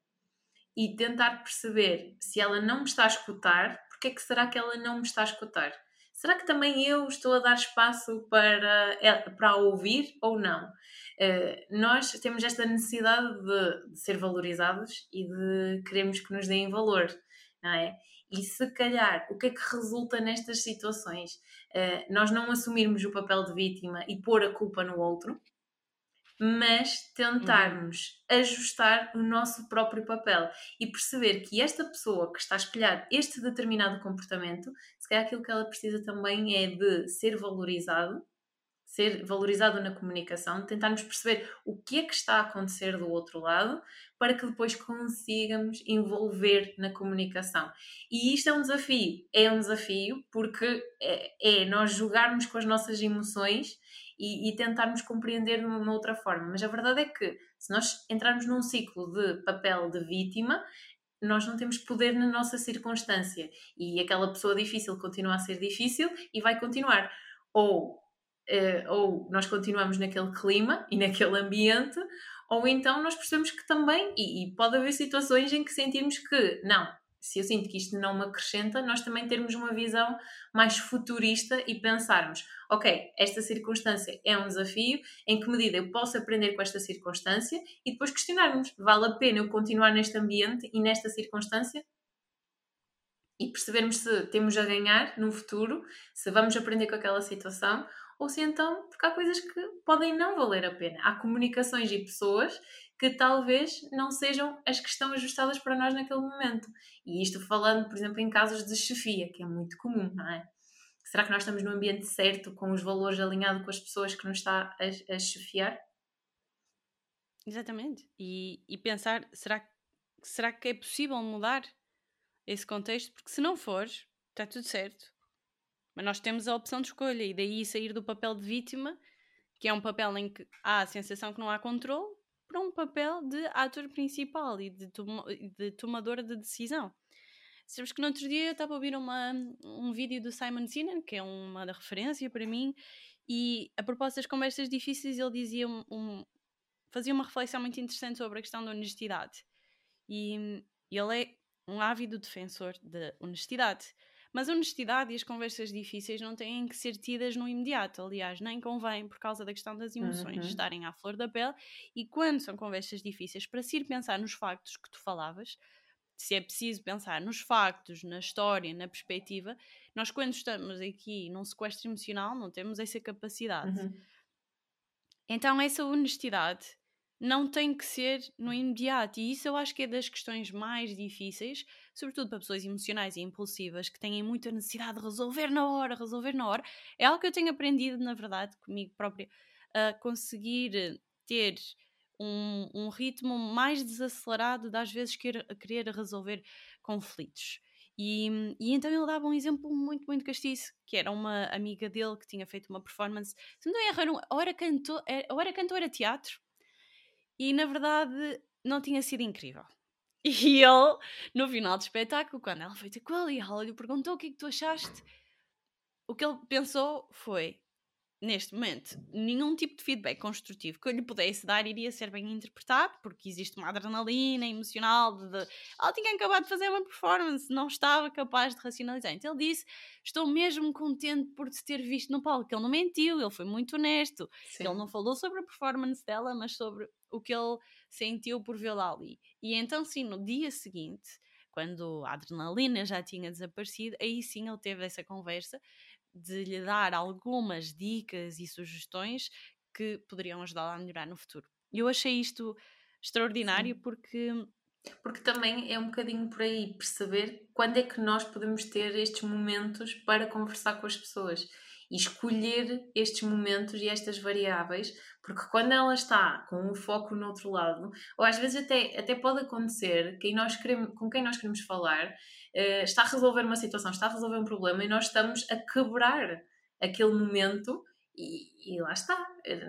E tentar perceber se ela não me está a escutar, porque é que será que ela não me está a escutar? Será que também eu estou a dar espaço para, para ouvir ou não? Uh, nós temos esta necessidade de, de, ser valorizados e de queremos que nos deem valor, não é? E se calhar, o que é que resulta nestas situações? Uh, nós não assumirmos o papel de vítima e pôr a culpa no outro, mas tentarmos uhum. ajustar o nosso próprio papel e perceber que esta pessoa que está a espelhar este determinado comportamento, se calhar aquilo que ela precisa também é de ser valorizado ser valorizado na comunicação, tentarmos perceber o que é que está a acontecer do outro lado para que depois consigamos envolver na comunicação. E isto é um desafio. É um desafio porque é, é nós jogarmos com as nossas emoções e, e, tentarmos compreender de uma outra forma. Mas a verdade é que se nós entrarmos num ciclo de papel de vítima, nós não temos poder na nossa circunstância e aquela pessoa difícil continua a ser difícil e vai continuar. Ou uh, ou nós continuamos naquele clima e naquele ambiente, ou então nós percebemos que também, e, e, pode haver situações em que sentimos que, não, se eu sinto que isto não me acrescenta, nós também termos uma visão mais futurista e pensarmos, ok, esta circunstância é um desafio, em que medida eu posso aprender com esta circunstância e depois questionarmos, vale a pena eu continuar neste ambiente e nesta circunstância? E percebermos se temos a ganhar no futuro, se vamos aprender com aquela situação ou se então porque há coisas que podem não valer a pena. Há comunicações e pessoas que talvez não sejam as que estão ajustadas para nós naquele momento. E isto falando, por exemplo, em casos de chefia, que é muito comum, não é? Será que nós estamos no ambiente certo, com os valores alinhados com as pessoas que nos está a, a chefiar? Exatamente. E, e pensar, será, será que é possível mudar esse contexto? Porque se não for, está tudo certo. Mas nós temos a opção de escolha e daí sair do papel de vítima, que é um papel em que há a sensação que não há controle, para um papel de ator principal e de, toma, de tomadora de decisão. Sabes que no outro dia eu estava a ouvir uma, um vídeo do Simon Sinek, que é uma referência para mim, e a propósito das conversas difíceis, ele dizia um, um, fazia uma reflexão muito interessante sobre a questão da honestidade. E ele é um ávido defensor da honestidade. Mas a honestidade e as conversas difíceis não têm que ser tidas no imediato. Aliás, nem convém, por causa da questão das emoções, uhum. estarem à flor da pele. E quando são conversas difíceis, para se ir pensar nos factos que tu falavas, se é preciso pensar nos factos, na história, na perspectiva, nós, quando estamos aqui num sequestro emocional, não temos essa capacidade. Uhum. Então, essa honestidade não tem que ser no imediato. E isso eu acho que é das questões mais difíceis, sobretudo para pessoas emocionais e impulsivas que têm muita necessidade de resolver na hora, resolver na hora. É algo que eu tenho aprendido, na verdade, comigo própria, a conseguir ter um, um ritmo mais desacelerado de às vezes querer, querer resolver conflitos. E, e, então ele dava um exemplo muito, muito castiço, que era uma amiga dele que tinha feito uma performance, se não erro, ou era cantor, é, ou era teatro, e na verdade não tinha sido incrível. E ele, no final do espetáculo, quando ela foi ter com ele e ela lhe perguntou o que é que tu achaste, o que ele pensou foi: neste momento, nenhum tipo de feedback construtivo que eu lhe pudesse dar iria ser bem interpretado, porque existe uma adrenalina emocional de, de ela tinha acabado de fazer uma performance, não estava capaz de racionalizar. Então ele disse: Estou mesmo contente por te ter visto no palco. Ele não mentiu, ele foi muito honesto. Sim. Ele não falou sobre a performance dela, mas sobre o que ele sentiu por vê-la ali. E então, sim, no dia seguinte, quando a adrenalina já tinha desaparecido, aí sim ele teve essa conversa de lhe dar algumas dicas e sugestões que poderiam ajudá-la a melhorar no futuro. Eu achei isto extraordinário Sim. porque. Porque também é um bocadinho por aí perceber quando é que nós podemos ter estes momentos para conversar com as pessoas e escolher estes momentos e estas variáveis, porque quando ela está com o foco no outro lado, ou às vezes até, até pode acontecer quem nós queremos, com quem nós queremos falar uh, está a resolver uma situação, está a resolver um problema e nós estamos a quebrar aquele momento e, e, lá está.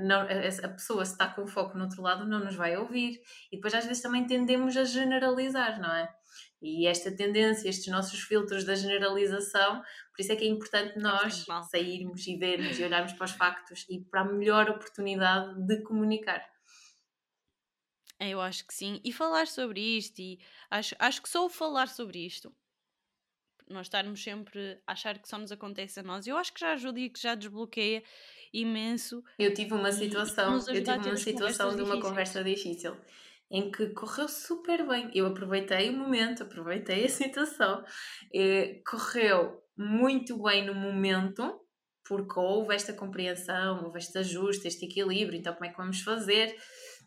Não, a pessoa, se está com o foco no outro lado, não nos vai ouvir. E depois, às vezes, também tendemos a generalizar, não é? E esta tendência, estes nossos filtros da generalização, por isso é que é importante nós sairmos e vermos e olharmos para os factos e para a melhor oportunidade de comunicar. Eu acho que sim. E falar sobre isto, e acho, acho que só o falar sobre isto, nós estarmos sempre a achar que só nos acontece a nós, eu acho que já ajuda e que já desbloqueia imenso. Eu tive uma situação, eu tive uma situação de uma conversa difícil em que correu super bem. Eu aproveitei o momento, aproveitei a situação, eh, correu muito bem no momento, porque houve esta compreensão, houve este ajuste, este equilíbrio, então como é que vamos fazer?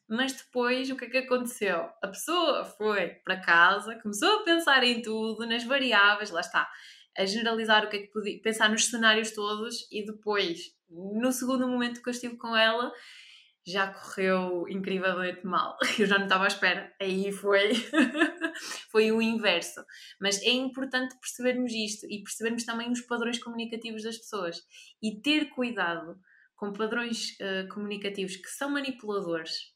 Mas depois o que é que aconteceu? A pessoa foi para casa, começou a pensar em tudo, nas variáveis, lá está, a generalizar o que é que podia, pensar nos cenários todos e depois, no segundo momento que eu estive com ela, já correu incrivelmente mal. Eu já não estava à espera. Aí foi, foi o inverso. Mas é importante percebermos isto e percebermos também os padrões comunicativos das pessoas e ter cuidado com padrões uh, comunicativos que são manipuladores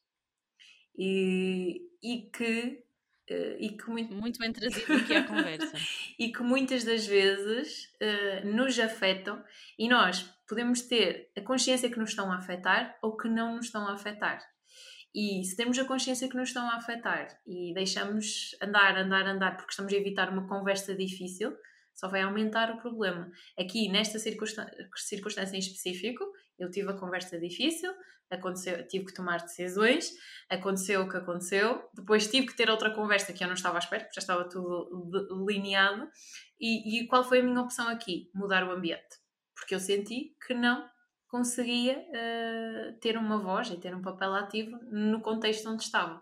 e, e que Uh, e que muito, muito bem trazido aqui à conversa e que muitas das vezes uh, nos afetam e nós podemos ter a consciência que nos estão a afetar ou que não nos estão a afetar. E se temos a consciência que nos estão a afetar e deixamos andar, andar, andar porque estamos a evitar uma conversa difícil, só vai aumentar o problema. Aqui, nesta circunstância em específico, eu tive a conversa difícil, aconteceu, tive que tomar decisões, aconteceu o que aconteceu, depois tive que ter outra conversa que eu não estava à espera, porque já estava tudo delineado. E, e qual foi a minha opção aqui? Mudar o ambiente porque eu senti que não conseguia uh, ter uma voz e ter um papel ativo no contexto onde estava.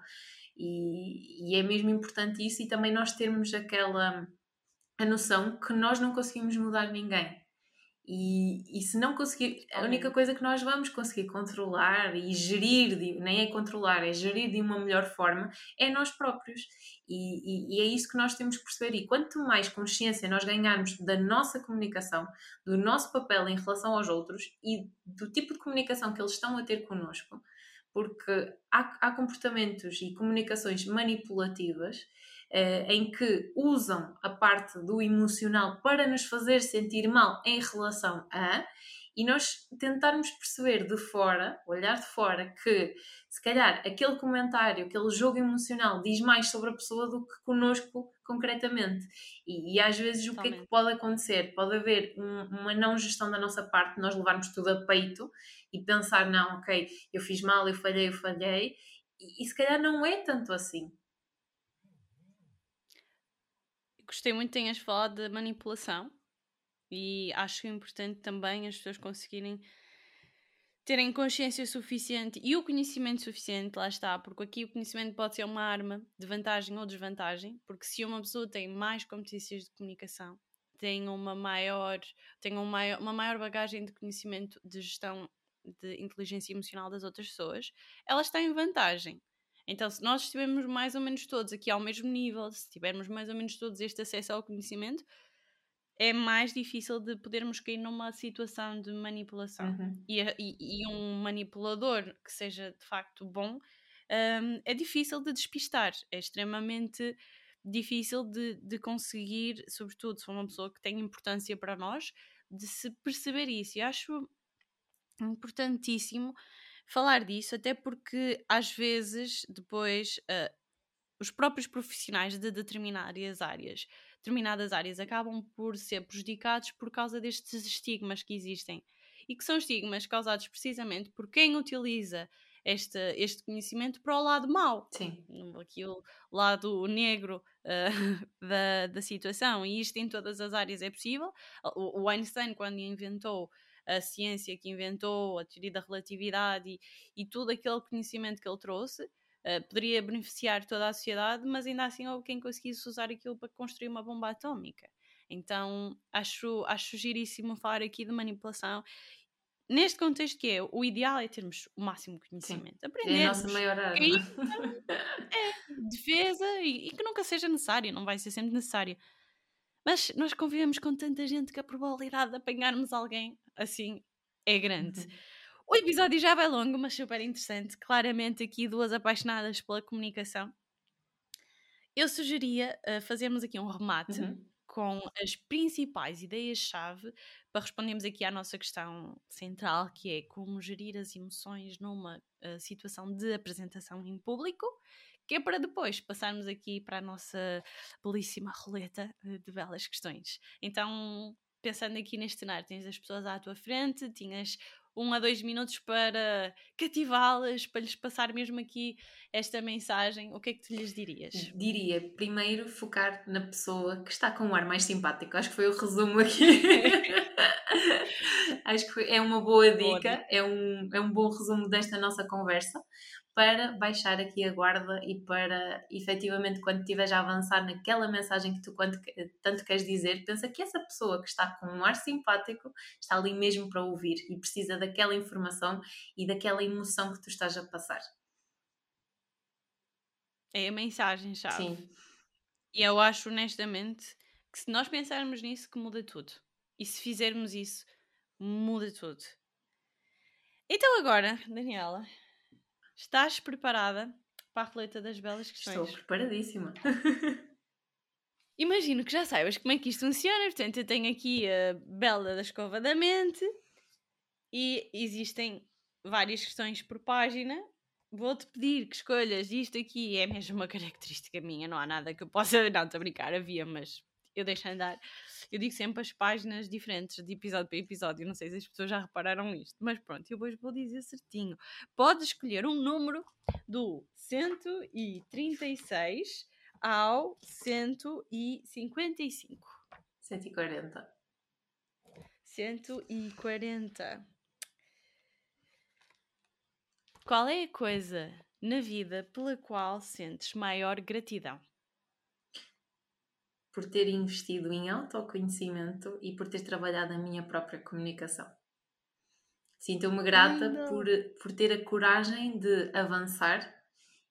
E, e, é mesmo importante isso e também nós termos aquela a noção que nós não conseguimos mudar ninguém. E, e se não conseguir, a única coisa que nós vamos conseguir controlar e gerir, nem é controlar, é gerir de uma melhor forma, é nós próprios. E, e, e, é isso que nós temos que perceber. E quanto mais consciência nós ganharmos da nossa comunicação, do nosso papel em relação aos outros e do tipo de comunicação que eles estão a ter connosco, porque há, há comportamentos e comunicações manipulativas em que usam a parte do emocional para nos fazer sentir mal em relação a, e nós tentarmos perceber de fora, olhar de fora, que se calhar aquele comentário, aquele jogo emocional diz mais sobre a pessoa do que connosco concretamente. E, e às vezes o que é que pode acontecer? Pode haver um, uma não gestão da nossa parte, nós levarmos tudo a peito e pensar, não, ok, eu fiz mal, eu falhei, eu falhei, e, e se calhar não é tanto assim. Gostei muito que tenhas falado de manipulação e acho importante também as pessoas conseguirem terem consciência suficiente e o conhecimento suficiente, lá está, porque aqui o conhecimento pode ser uma arma de vantagem ou desvantagem, porque se uma pessoa tem mais competências de comunicação, tem uma maior, tem uma maior, uma maior bagagem de conhecimento de gestão de inteligência emocional das outras pessoas, ela está em vantagem. Então, se nós estivermos mais ou menos todos aqui ao mesmo nível, se tivermos mais ou menos todos este acesso ao conhecimento, é mais difícil de podermos cair numa situação de manipulação. Uhum. E, e, e, um manipulador que seja de facto bom um, é difícil de despistar, é extremamente difícil de, de conseguir, sobretudo se for uma pessoa que tem importância para nós, de se perceber isso. E acho importantíssimo falar disso, até porque às vezes depois uh, os próprios profissionais de determinadas áreas, determinadas áreas acabam por ser prejudicados por causa destes estigmas que existem e que são estigmas causados precisamente por quem utiliza este, este conhecimento para o lado mau, Sim. aqui o lado negro uh, da, da situação, e isto em todas as áreas é possível. O, o Einstein, quando inventou a ciência que inventou, a teoria da relatividade e, e tudo aquele conhecimento que ele trouxe, uh, poderia beneficiar toda a sociedade, mas ainda assim houve quem conseguisse usar aquilo para construir uma bomba atómica. Então acho, acho giríssimo falar aqui de manipulação neste contexto que é, o ideal é termos o máximo conhecimento. Aprender. É a nossa maior arma. é, defesa e, e, que nunca seja necessário, não vai ser sempre necessário. Mas nós convivemos com tanta gente que a probabilidade de apanharmos alguém assim é grande. Uhum. O episódio já vai longo, mas super interessante. Claramente, aqui duas apaixonadas pela comunicação. Eu sugeria uh, fazermos aqui um remate uhum. com as principais ideias-chave para respondermos aqui à nossa questão central, que é como gerir as emoções numa uh, situação de apresentação em público que é para depois passarmos aqui para a nossa belíssima roleta eh, de belas questões. Então, pensando aqui neste cenário, tens as pessoas à tua frente, tinhas um a dois minutos para cativá-las, para lhes passar mesmo aqui esta mensagem, o que é que tu lhes dirias? Diria, primeiro, focar na pessoa que está com um ar mais simpático. Acho que foi o resumo aqui. Acho que é uma boa dica, boa É, um, é um bom resumo desta nossa conversa para baixar aqui a guarda e para efetivamente quando estiveres a avançar naquela mensagem que tu tanto queres dizer, pensa que essa pessoa que está com um ar simpático está ali mesmo para ouvir e precisa daquela informação e daquela emoção que tu estás a passar. É a mensagem-chave. Sim. E eu acho honestamente que se nós pensarmos nisso que muda tudo. E se fizermos isso, muda tudo. Então agora, Daniela, Estás preparada para a roleta das belas questões? Estou preparadíssima. Imagino que já saibas como é que isto funciona. Portanto, eu tenho aqui a Bela da Escova da Mente e existem várias questões por página. Vou-te pedir que escolhas isto aqui. É mesmo uma característica minha, não há nada que eu possa. Não, estou a brincar, havia, mas eu deixo andar. Eu digo sempre as páginas diferentes de episódio para episódio. Não sei se as pessoas já repararam isto, mas pronto, eu depois vou dizer certinho. Pode escolher um número do 136 ao 155. 140. 140. Qual é a coisa na vida pela qual sentes maior gratidão? Por ter investido em autoconhecimento e por ter trabalhado a minha própria comunicação. Sinto-me grata por, por ter a coragem de avançar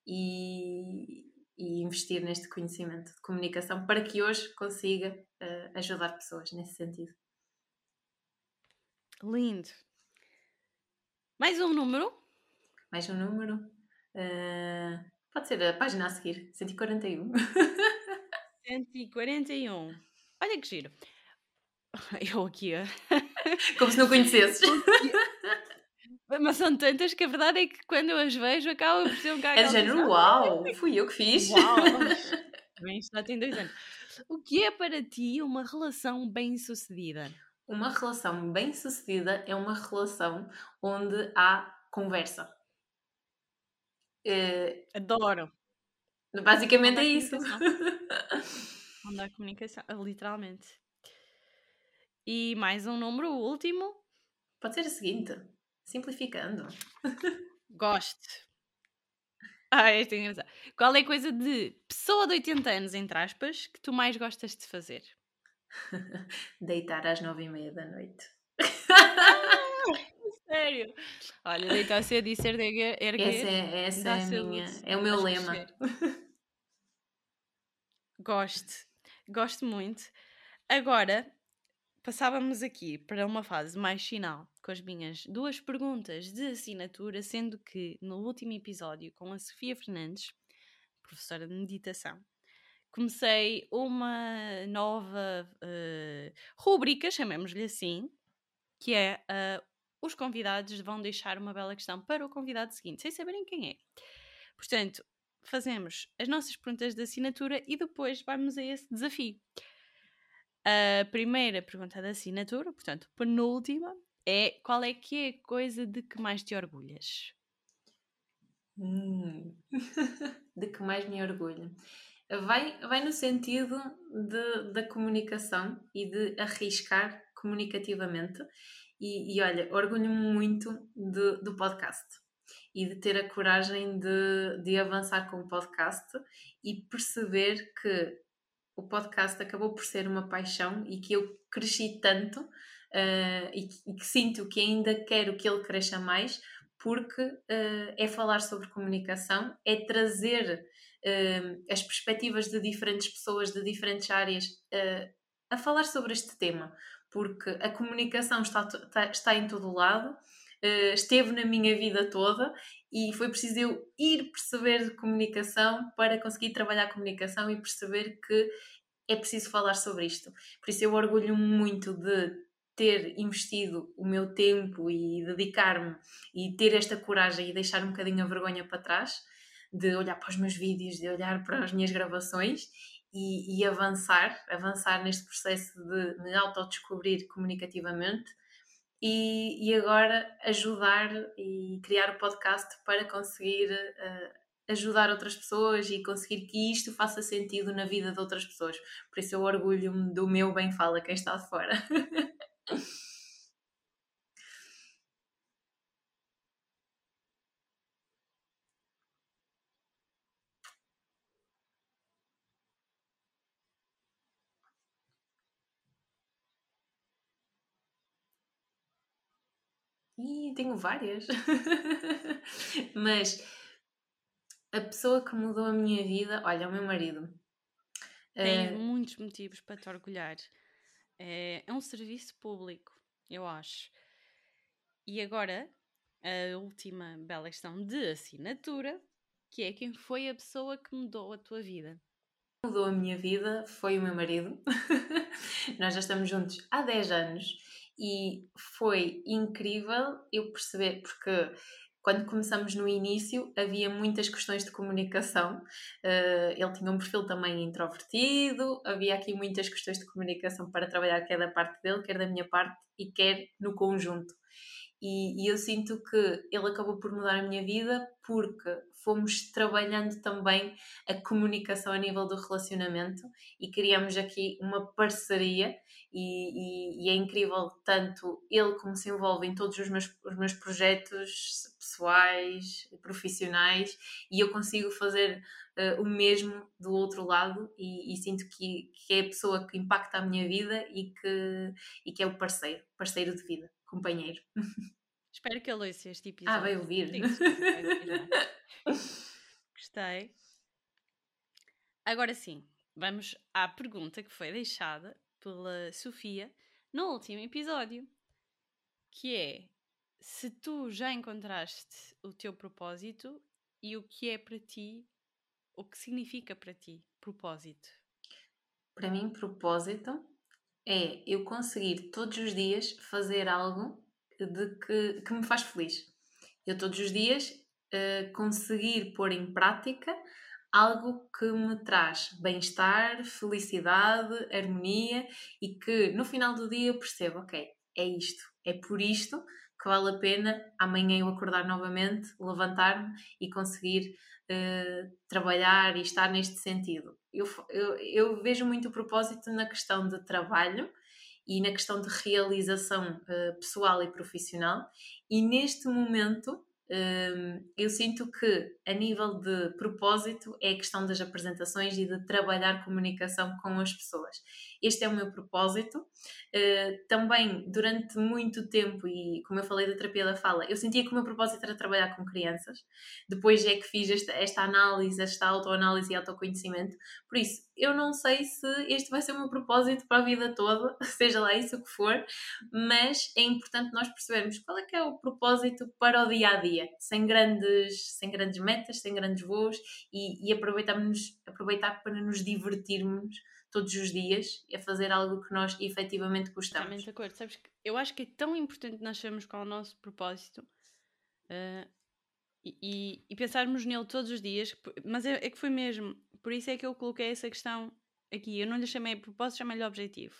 e, e, investir neste conhecimento de comunicação para que hoje consiga uh, ajudar pessoas nesse sentido. Lindo. Mais um número? Mais um número? Uh, pode ser a página a seguir, 141. 141. Olha que giro. Eu aqui. Como se não conhecesses. Mas são tantas que a verdade é que quando eu as vejo acaba por ser um bocado. É de género, uau, fui eu que fiz. Uau! Bem, já tem dois anos. O que é para ti uma relação bem-sucedida? Uma relação bem-sucedida é uma relação onde há conversa. Uh, Adoro. Basicamente é isso. Onde há comunicação, literalmente. E mais um número, o último. Pode ser o seguinte, simplificando. Gosto. Ah, este é engraçado. Qual é a coisa de pessoa de 80 anos, entre aspas, que tu mais gostas de fazer? Deitar às nove e meia da noite. Sério? Olha, deitar cedo e ser erguer. Essa é, essa é, a minha, é o meu lema. Gosto, gosto muito. Agora, passávamos aqui para uma fase mais final, com as minhas duas perguntas de assinatura, sendo que no último episódio com a Sofia Fernandes, professora de meditação, comecei uma nova uh, rúbrica, chamemos-lhe assim, que é uh, os convidados vão deixar uma bela questão para o convidado seguinte, sem saberem quem é. Portanto, fazemos as nossas perguntas de assinatura e depois vamos a esse desafio. A primeira pergunta da assinatura, portanto, penúltima, é qual é que é a coisa de que mais te orgulhas? Hum. de que mais me orgulho? Vai, vai no sentido de, da comunicação e de arriscar comunicativamente. E, e olha, orgulho-me muito de, do podcast e de ter a coragem de, de avançar com o podcast e perceber que o podcast acabou por ser uma paixão e que eu cresci tanto uh, e, que, e, que, sinto que ainda quero que ele cresça mais, porque uh, é falar sobre comunicação, é trazer uh, as perspectivas de diferentes pessoas de diferentes áreas a falar sobre este tema, porque a comunicação está, está, está em todo lado. Uh, esteve na minha vida toda e foi preciso eu ir perceber comunicação para conseguir trabalhar comunicação e perceber que é preciso falar sobre isto. Por isso eu orgulho muito de ter investido o meu tempo e dedicar-me e ter esta coragem e deixar um bocadinho a vergonha para trás, de olhar para os meus vídeos, de olhar para as minhas gravações e, e avançar, avançar neste processo de me autodescobrir comunicativamente e, e agora ajudar e criar o podcast para conseguir uh, ajudar outras pessoas e conseguir que isto faça sentido na vida de outras pessoas. Por isso eu orgulho-me do meu bem fala quem está de fora. E tenho várias. Mas a pessoa que mudou a minha vida, olha, é o meu marido. Tem uh, muitos motivos para te orgulhar. É, é um serviço público, eu acho. E agora, a última bela questão de assinatura, que é quem foi a pessoa que mudou a tua vida? Mudou a minha vida foi o meu marido. Nós já estamos juntos há 10 anos e foi incrível eu perceber, porque quando começamos no início havia muitas questões de comunicação. Uh, ele tinha um perfil também introvertido, havia aqui muitas questões de comunicação para trabalhar, quer da parte dele, quer da minha parte e quer no conjunto. E, e, eu sinto que ele acabou por mudar a minha vida porque fomos trabalhando também a comunicação a nível do relacionamento e criamos aqui uma parceria. E, e, e, é incrível tanto ele como se envolve em todos os meus, os meus projetos pessoais, profissionais e eu consigo fazer uh, o mesmo do outro lado. E, sinto que, que, é a pessoa que impacta a minha vida e que, e que é o parceiro, parceiro de vida, companheiro. Espero que ele ouça este episódio. Ah, vai ouvir. Gostei. Agora sim, vamos à pergunta que foi deixada pela Sofia no último episódio, que é se tu já encontraste o teu propósito e o que é para ti, o que significa para ti propósito? Para mim, propósito é eu conseguir todos os dias fazer algo de que, que me faz feliz. Eu todos os dias uh, conseguir pôr em prática algo que me traz bem-estar, felicidade, harmonia e que no final do dia eu percebo, ok, é isto, é por isto que vale a pena amanhã eu acordar novamente, levantar-me e conseguir uh, trabalhar e estar neste sentido. Eu, eu, eu, vejo muito o propósito na questão de trabalho e na questão de realização uh, pessoal e profissional, e neste momento eu sinto que, a nível de propósito, é a questão das apresentações e de trabalhar comunicação com as pessoas. Este é o meu propósito. Uh, também, durante muito tempo, e como eu falei da terapia da fala, eu sentia que o meu propósito era trabalhar com crianças. Depois é que fiz esta, esta análise, esta autoanálise e autoconhecimento. Por isso, eu não sei se este vai ser o meu propósito para a vida toda, seja lá isso que for, mas é importante nós percebermos qual é que é o propósito para o dia a dia, sem grandes, sem grandes metas, sem grandes voos e, e aproveitarmos, aproveitar para nos divertirmos todos os dias a fazer algo que nós efetivamente gostamos. Totalmente de acordo. Sabes que eu acho que é tão importante nós sabermos qual é o nosso propósito uh, e, e, pensarmos nele todos os dias, mas é, é, que foi mesmo. Por isso é que eu coloquei essa questão aqui. Eu não lhe chamei propósito, chamei-lhe objetivo.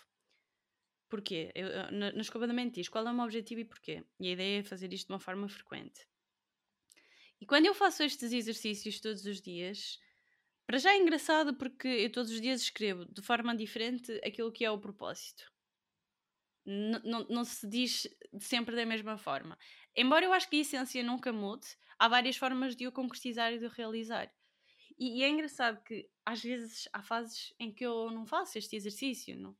Porquê? Eu, na, na escova da mente diz qual é o meu objetivo e porquê. E a ideia é fazer isto de uma forma frequente. E quando eu faço estes exercícios todos os dias, para já é engraçado porque eu todos os dias escrevo de forma diferente aquilo que é o propósito. N não, se diz sempre da mesma forma. Embora eu acho que a essência nunca mude, há várias formas de o concretizar e de o realizar. E, e, é engraçado que às vezes há fases em que eu não faço este exercício. Não?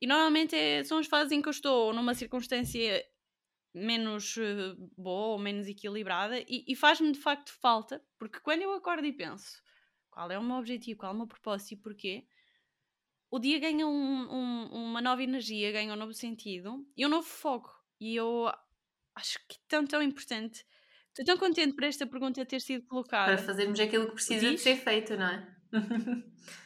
E normalmente é, são as fases em que eu estou numa circunstância menos uh, boa ou menos equilibrada e, e faz-me de facto falta, porque quando eu acordo e penso qual é o meu objetivo, qual é o meu propósito e porquê, o dia ganha um, um, uma nova energia, ganha um novo sentido e um novo foco. E eu acho que é tão, tão importante. Estou tão contente por esta pergunta ter sido colocada. Para fazermos aquilo que precisa Diz? de ser feito, não é?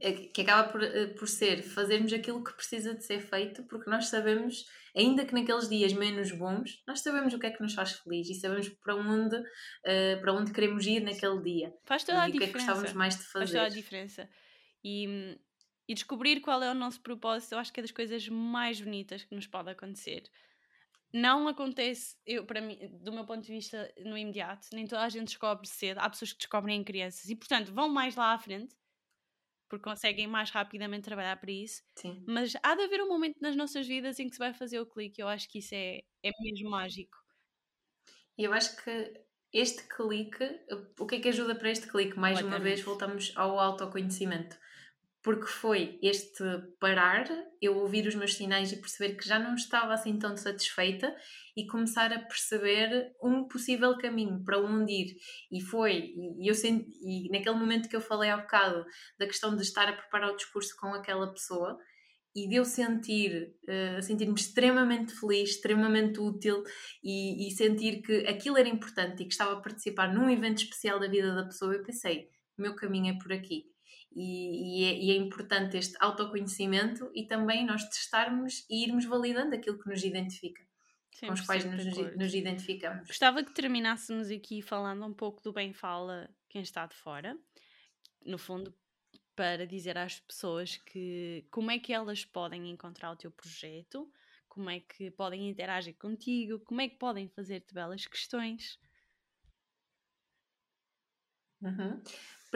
é que acaba por, eh, por ser fazermos aquilo que precisa de ser feito, porque nós sabemos ainda que naqueles dias menos bons, nós sabemos o que é que nos faz feliz e sabemos para onde, uh, para onde queremos ir naquele dia. Faz toda a diferença. o que é que gostávamos mais de fazer. Faz toda a diferença. E, e descobrir qual é o nosso propósito, eu acho que é das coisas mais bonitas que nos pode acontecer. Não acontece, eu, para mim, do meu ponto de vista, no imediato, nem toda a gente descobre cedo. Há pessoas que descobrem em crianças e, portanto, vão mais lá à frente porque conseguem mais rapidamente trabalhar para isso. Sim. Mas há de haver um momento nas nossas vidas em que se vai fazer o clique. Eu acho que isso é, é mesmo mágico. E eu acho que este clique, o que é que ajuda para este clique? Mais uma vez voltamos ao autoconhecimento porque foi este parar, eu ouvir os meus sinais e perceber que já não estava assim tão satisfeita e começar a perceber um possível caminho para onde ir. E foi, e, eu senti, e naquele momento que eu falei há bocado da questão de estar a preparar o discurso com aquela pessoa e de eu sentir, uh, sentir-me extremamente feliz, extremamente útil e, e sentir que aquilo era importante e que estava a participar num evento especial da vida da pessoa, eu pensei, o meu caminho é por aqui e, e, é, e, é, importante este autoconhecimento e também nós testarmos e irmos validando aquilo que nos identifica, com os quais nos, nos, identificamos. Gostava que terminássemos aqui falando um pouco do bem fala quem está de fora, no fundo para dizer às pessoas que como é que elas podem encontrar o teu projeto, como é que podem interagir contigo, como é que podem fazer-te belas questões. Uhum.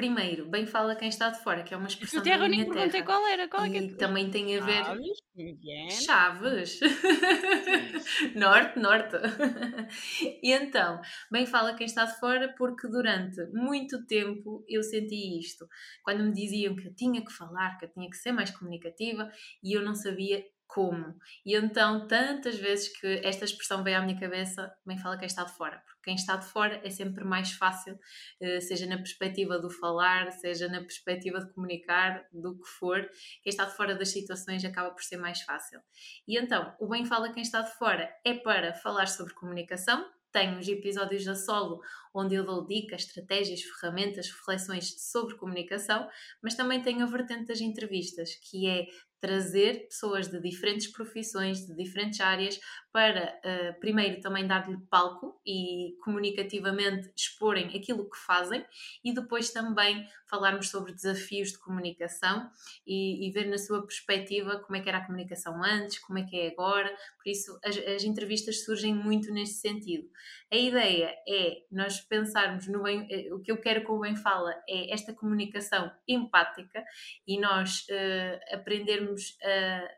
Primeiro, bem fala quem está de fora, que é uma expressão terra, da nem minha perguntei terra. qual era, qual é que E é? também tem a ver... Chaves. Chaves. norte, norte. e então, bem fala quem está de fora, porque durante muito tempo eu senti isto. Quando me diziam que eu tinha que falar, que eu tinha que ser mais comunicativa, e eu não sabia como. E então, tantas vezes que esta expressão veio à minha cabeça, bem fala quem está de fora. Porque quem está de fora é sempre mais fácil, eh, seja na perspectiva do falar, seja na perspectiva de comunicar, do que for. Quem está de fora das situações acaba por ser mais fácil. E então, o Bem Fala Quem Está de Fora é para falar sobre comunicação. Tenho os episódios da solo onde eu dou dicas, estratégias, ferramentas, reflexões sobre comunicação, mas também tenho a vertente das entrevistas, que é trazer pessoas de diferentes profissões, de diferentes áreas, para uh, primeiro também dar-lhe palco e comunicativamente exporem aquilo que fazem e depois também falarmos sobre desafios de comunicação e, e, ver na sua perspectiva como é que era a comunicação antes, como é que é agora. Por isso, as, as entrevistas surgem muito neste sentido. A ideia é nós pensarmos no bem, eh, o que eu quero com o Bem Fala é esta comunicação empática e nós uh, aprendermos, uh,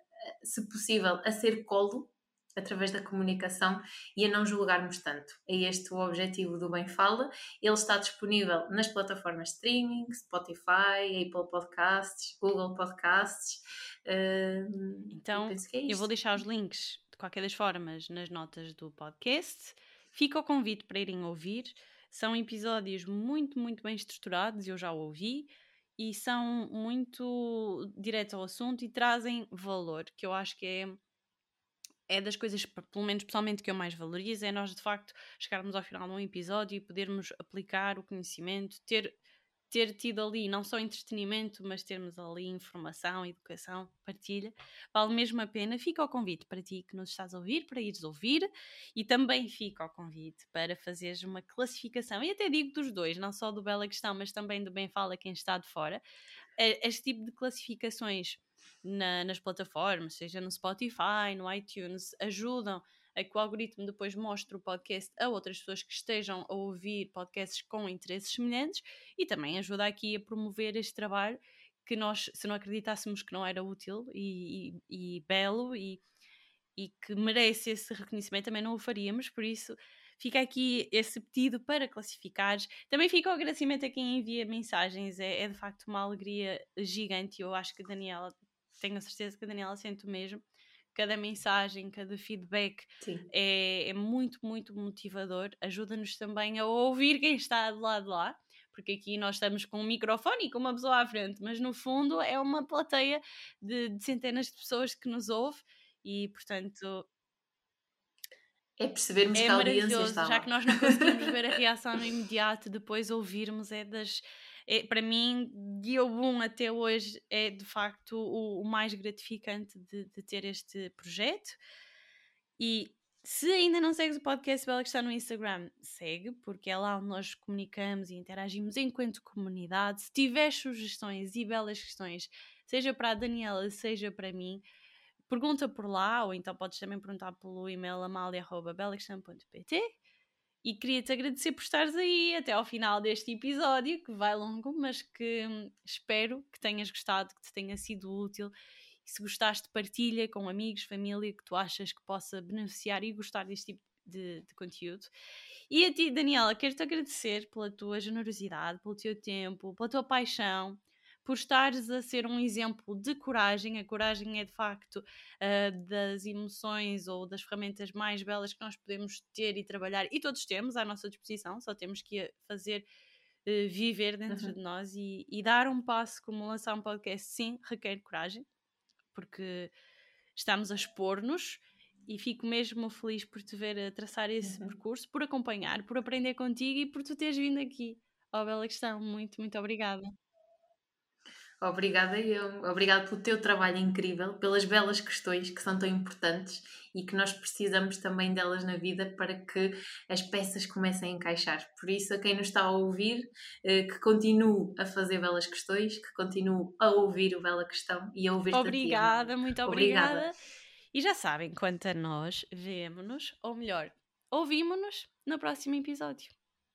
se possível, a ser colo através da comunicação e a não julgarmos tanto. É este o objetivo do Bem Fala. Ele está disponível nas plataformas streaming, Spotify, Apple Podcasts, Google Podcasts. Uh, então, eu, é eu vou deixar os links, de qualquer das formas, nas notas do podcast. Fica o convite para irem ouvir. São episódios muito, muito bem estruturados, eu já ouvi, e são muito diretos ao assunto e trazem valor, que eu acho que é é das coisas, pelo menos pessoalmente, que eu mais valorizo, é nós de facto chegarmos ao final de um episódio e podermos aplicar o conhecimento, ter, ter tido ali não só entretenimento, mas termos ali informação, educação, partilha. Vale mesmo a pena. Fica o convite para ti que nos estás a ouvir, para ires ouvir, e também fica o convite para fazeres uma classificação, e até digo dos dois, não só do Bela Questão, mas também do Bem Fala quem está de fora. Este tipo de classificações na, nas plataformas, seja no Spotify, no iTunes, ajudam a que o algoritmo depois mostre o podcast a outras pessoas que estejam a ouvir podcasts com interesses semelhantes e também ajuda aqui a promover este trabalho que nós, se não acreditássemos que não era útil e, e, e belo e, e que merece esse reconhecimento, também não o faríamos, por isso fica aqui esse pedido para classificares. Também fica o agradecimento a quem envia mensagens, é, é de facto uma alegria gigante. Eu acho que a Daniela tenho a certeza que a Daniela sente o mesmo. Cada mensagem, cada feedback é, é, muito, muito motivador. Ajuda-nos também a ouvir quem está do lado de lá, porque aqui nós estamos com um microfone e com uma pessoa à frente, mas no fundo é uma plateia de, de centenas de pessoas que nos ouve e, portanto, é percebermos é que a audiência está lá. Já que nós não conseguimos ver a reação no imediato, depois ouvirmos é das, é, para mim, dia 1 até hoje é de facto o, o mais gratificante de, de, ter este projeto. E se ainda não segues o podcast Bela que está no Instagram, segue, porque é lá onde nós comunicamos e interagimos enquanto comunidade. Se tiveres sugestões e belas questões, seja para a Daniela, seja para mim, pergunta por lá, ou então podes também perguntar pelo e-mail amalia.belaquestão.pt e queria-te agradecer por estares aí até ao final deste episódio, que vai longo, mas que hum, espero que tenhas gostado, que te tenha sido útil. E se gostaste, partilha com amigos, família que tu achas que possa beneficiar e gostar deste tipo de, de conteúdo. E a ti, Daniela, quero-te agradecer pela tua generosidade, pelo teu tempo, pela tua paixão por estares a ser um exemplo de coragem. A coragem é de facto uh, das emoções ou das ferramentas mais belas que nós podemos ter e trabalhar, e todos temos à nossa disposição, só temos que fazer. Uh, viver dentro uhum. de nós e, e dar um passo como lançar um podcast, sim, requer coragem, porque estamos a expor-nos e fico mesmo feliz por te ver a traçar esse uhum. percurso, por acompanhar, por aprender contigo e por tu teres vindo aqui. Oh, bela questão, muito, muito obrigada. Obrigada eu. Obrigada pelo teu trabalho incrível, pelas belas questões que são tão importantes e que nós precisamos também delas na vida para que as peças comecem a encaixar. Por isso, a quem nos está a ouvir, eh, que continue a fazer belas questões, que continue a ouvir o Bela Questão e a ouvir Obrigada, muito obrigada. obrigada. E já sabem, quanto a nós, vemo-nos, ou melhor, ouvimos-nos no próximo episódio.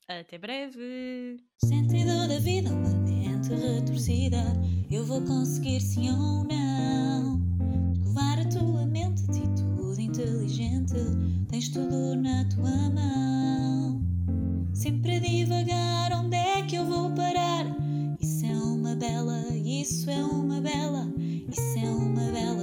Até breve! Sentido da vida, uma mente retorcida. Eu vou conseguir sim ou não? Levar a tua mente, atitude inteligente. Tens tudo na tua mão. Sempre a divagar, onde é que eu vou parar? Isso é uma bela, isso é uma bela Isso é uma bela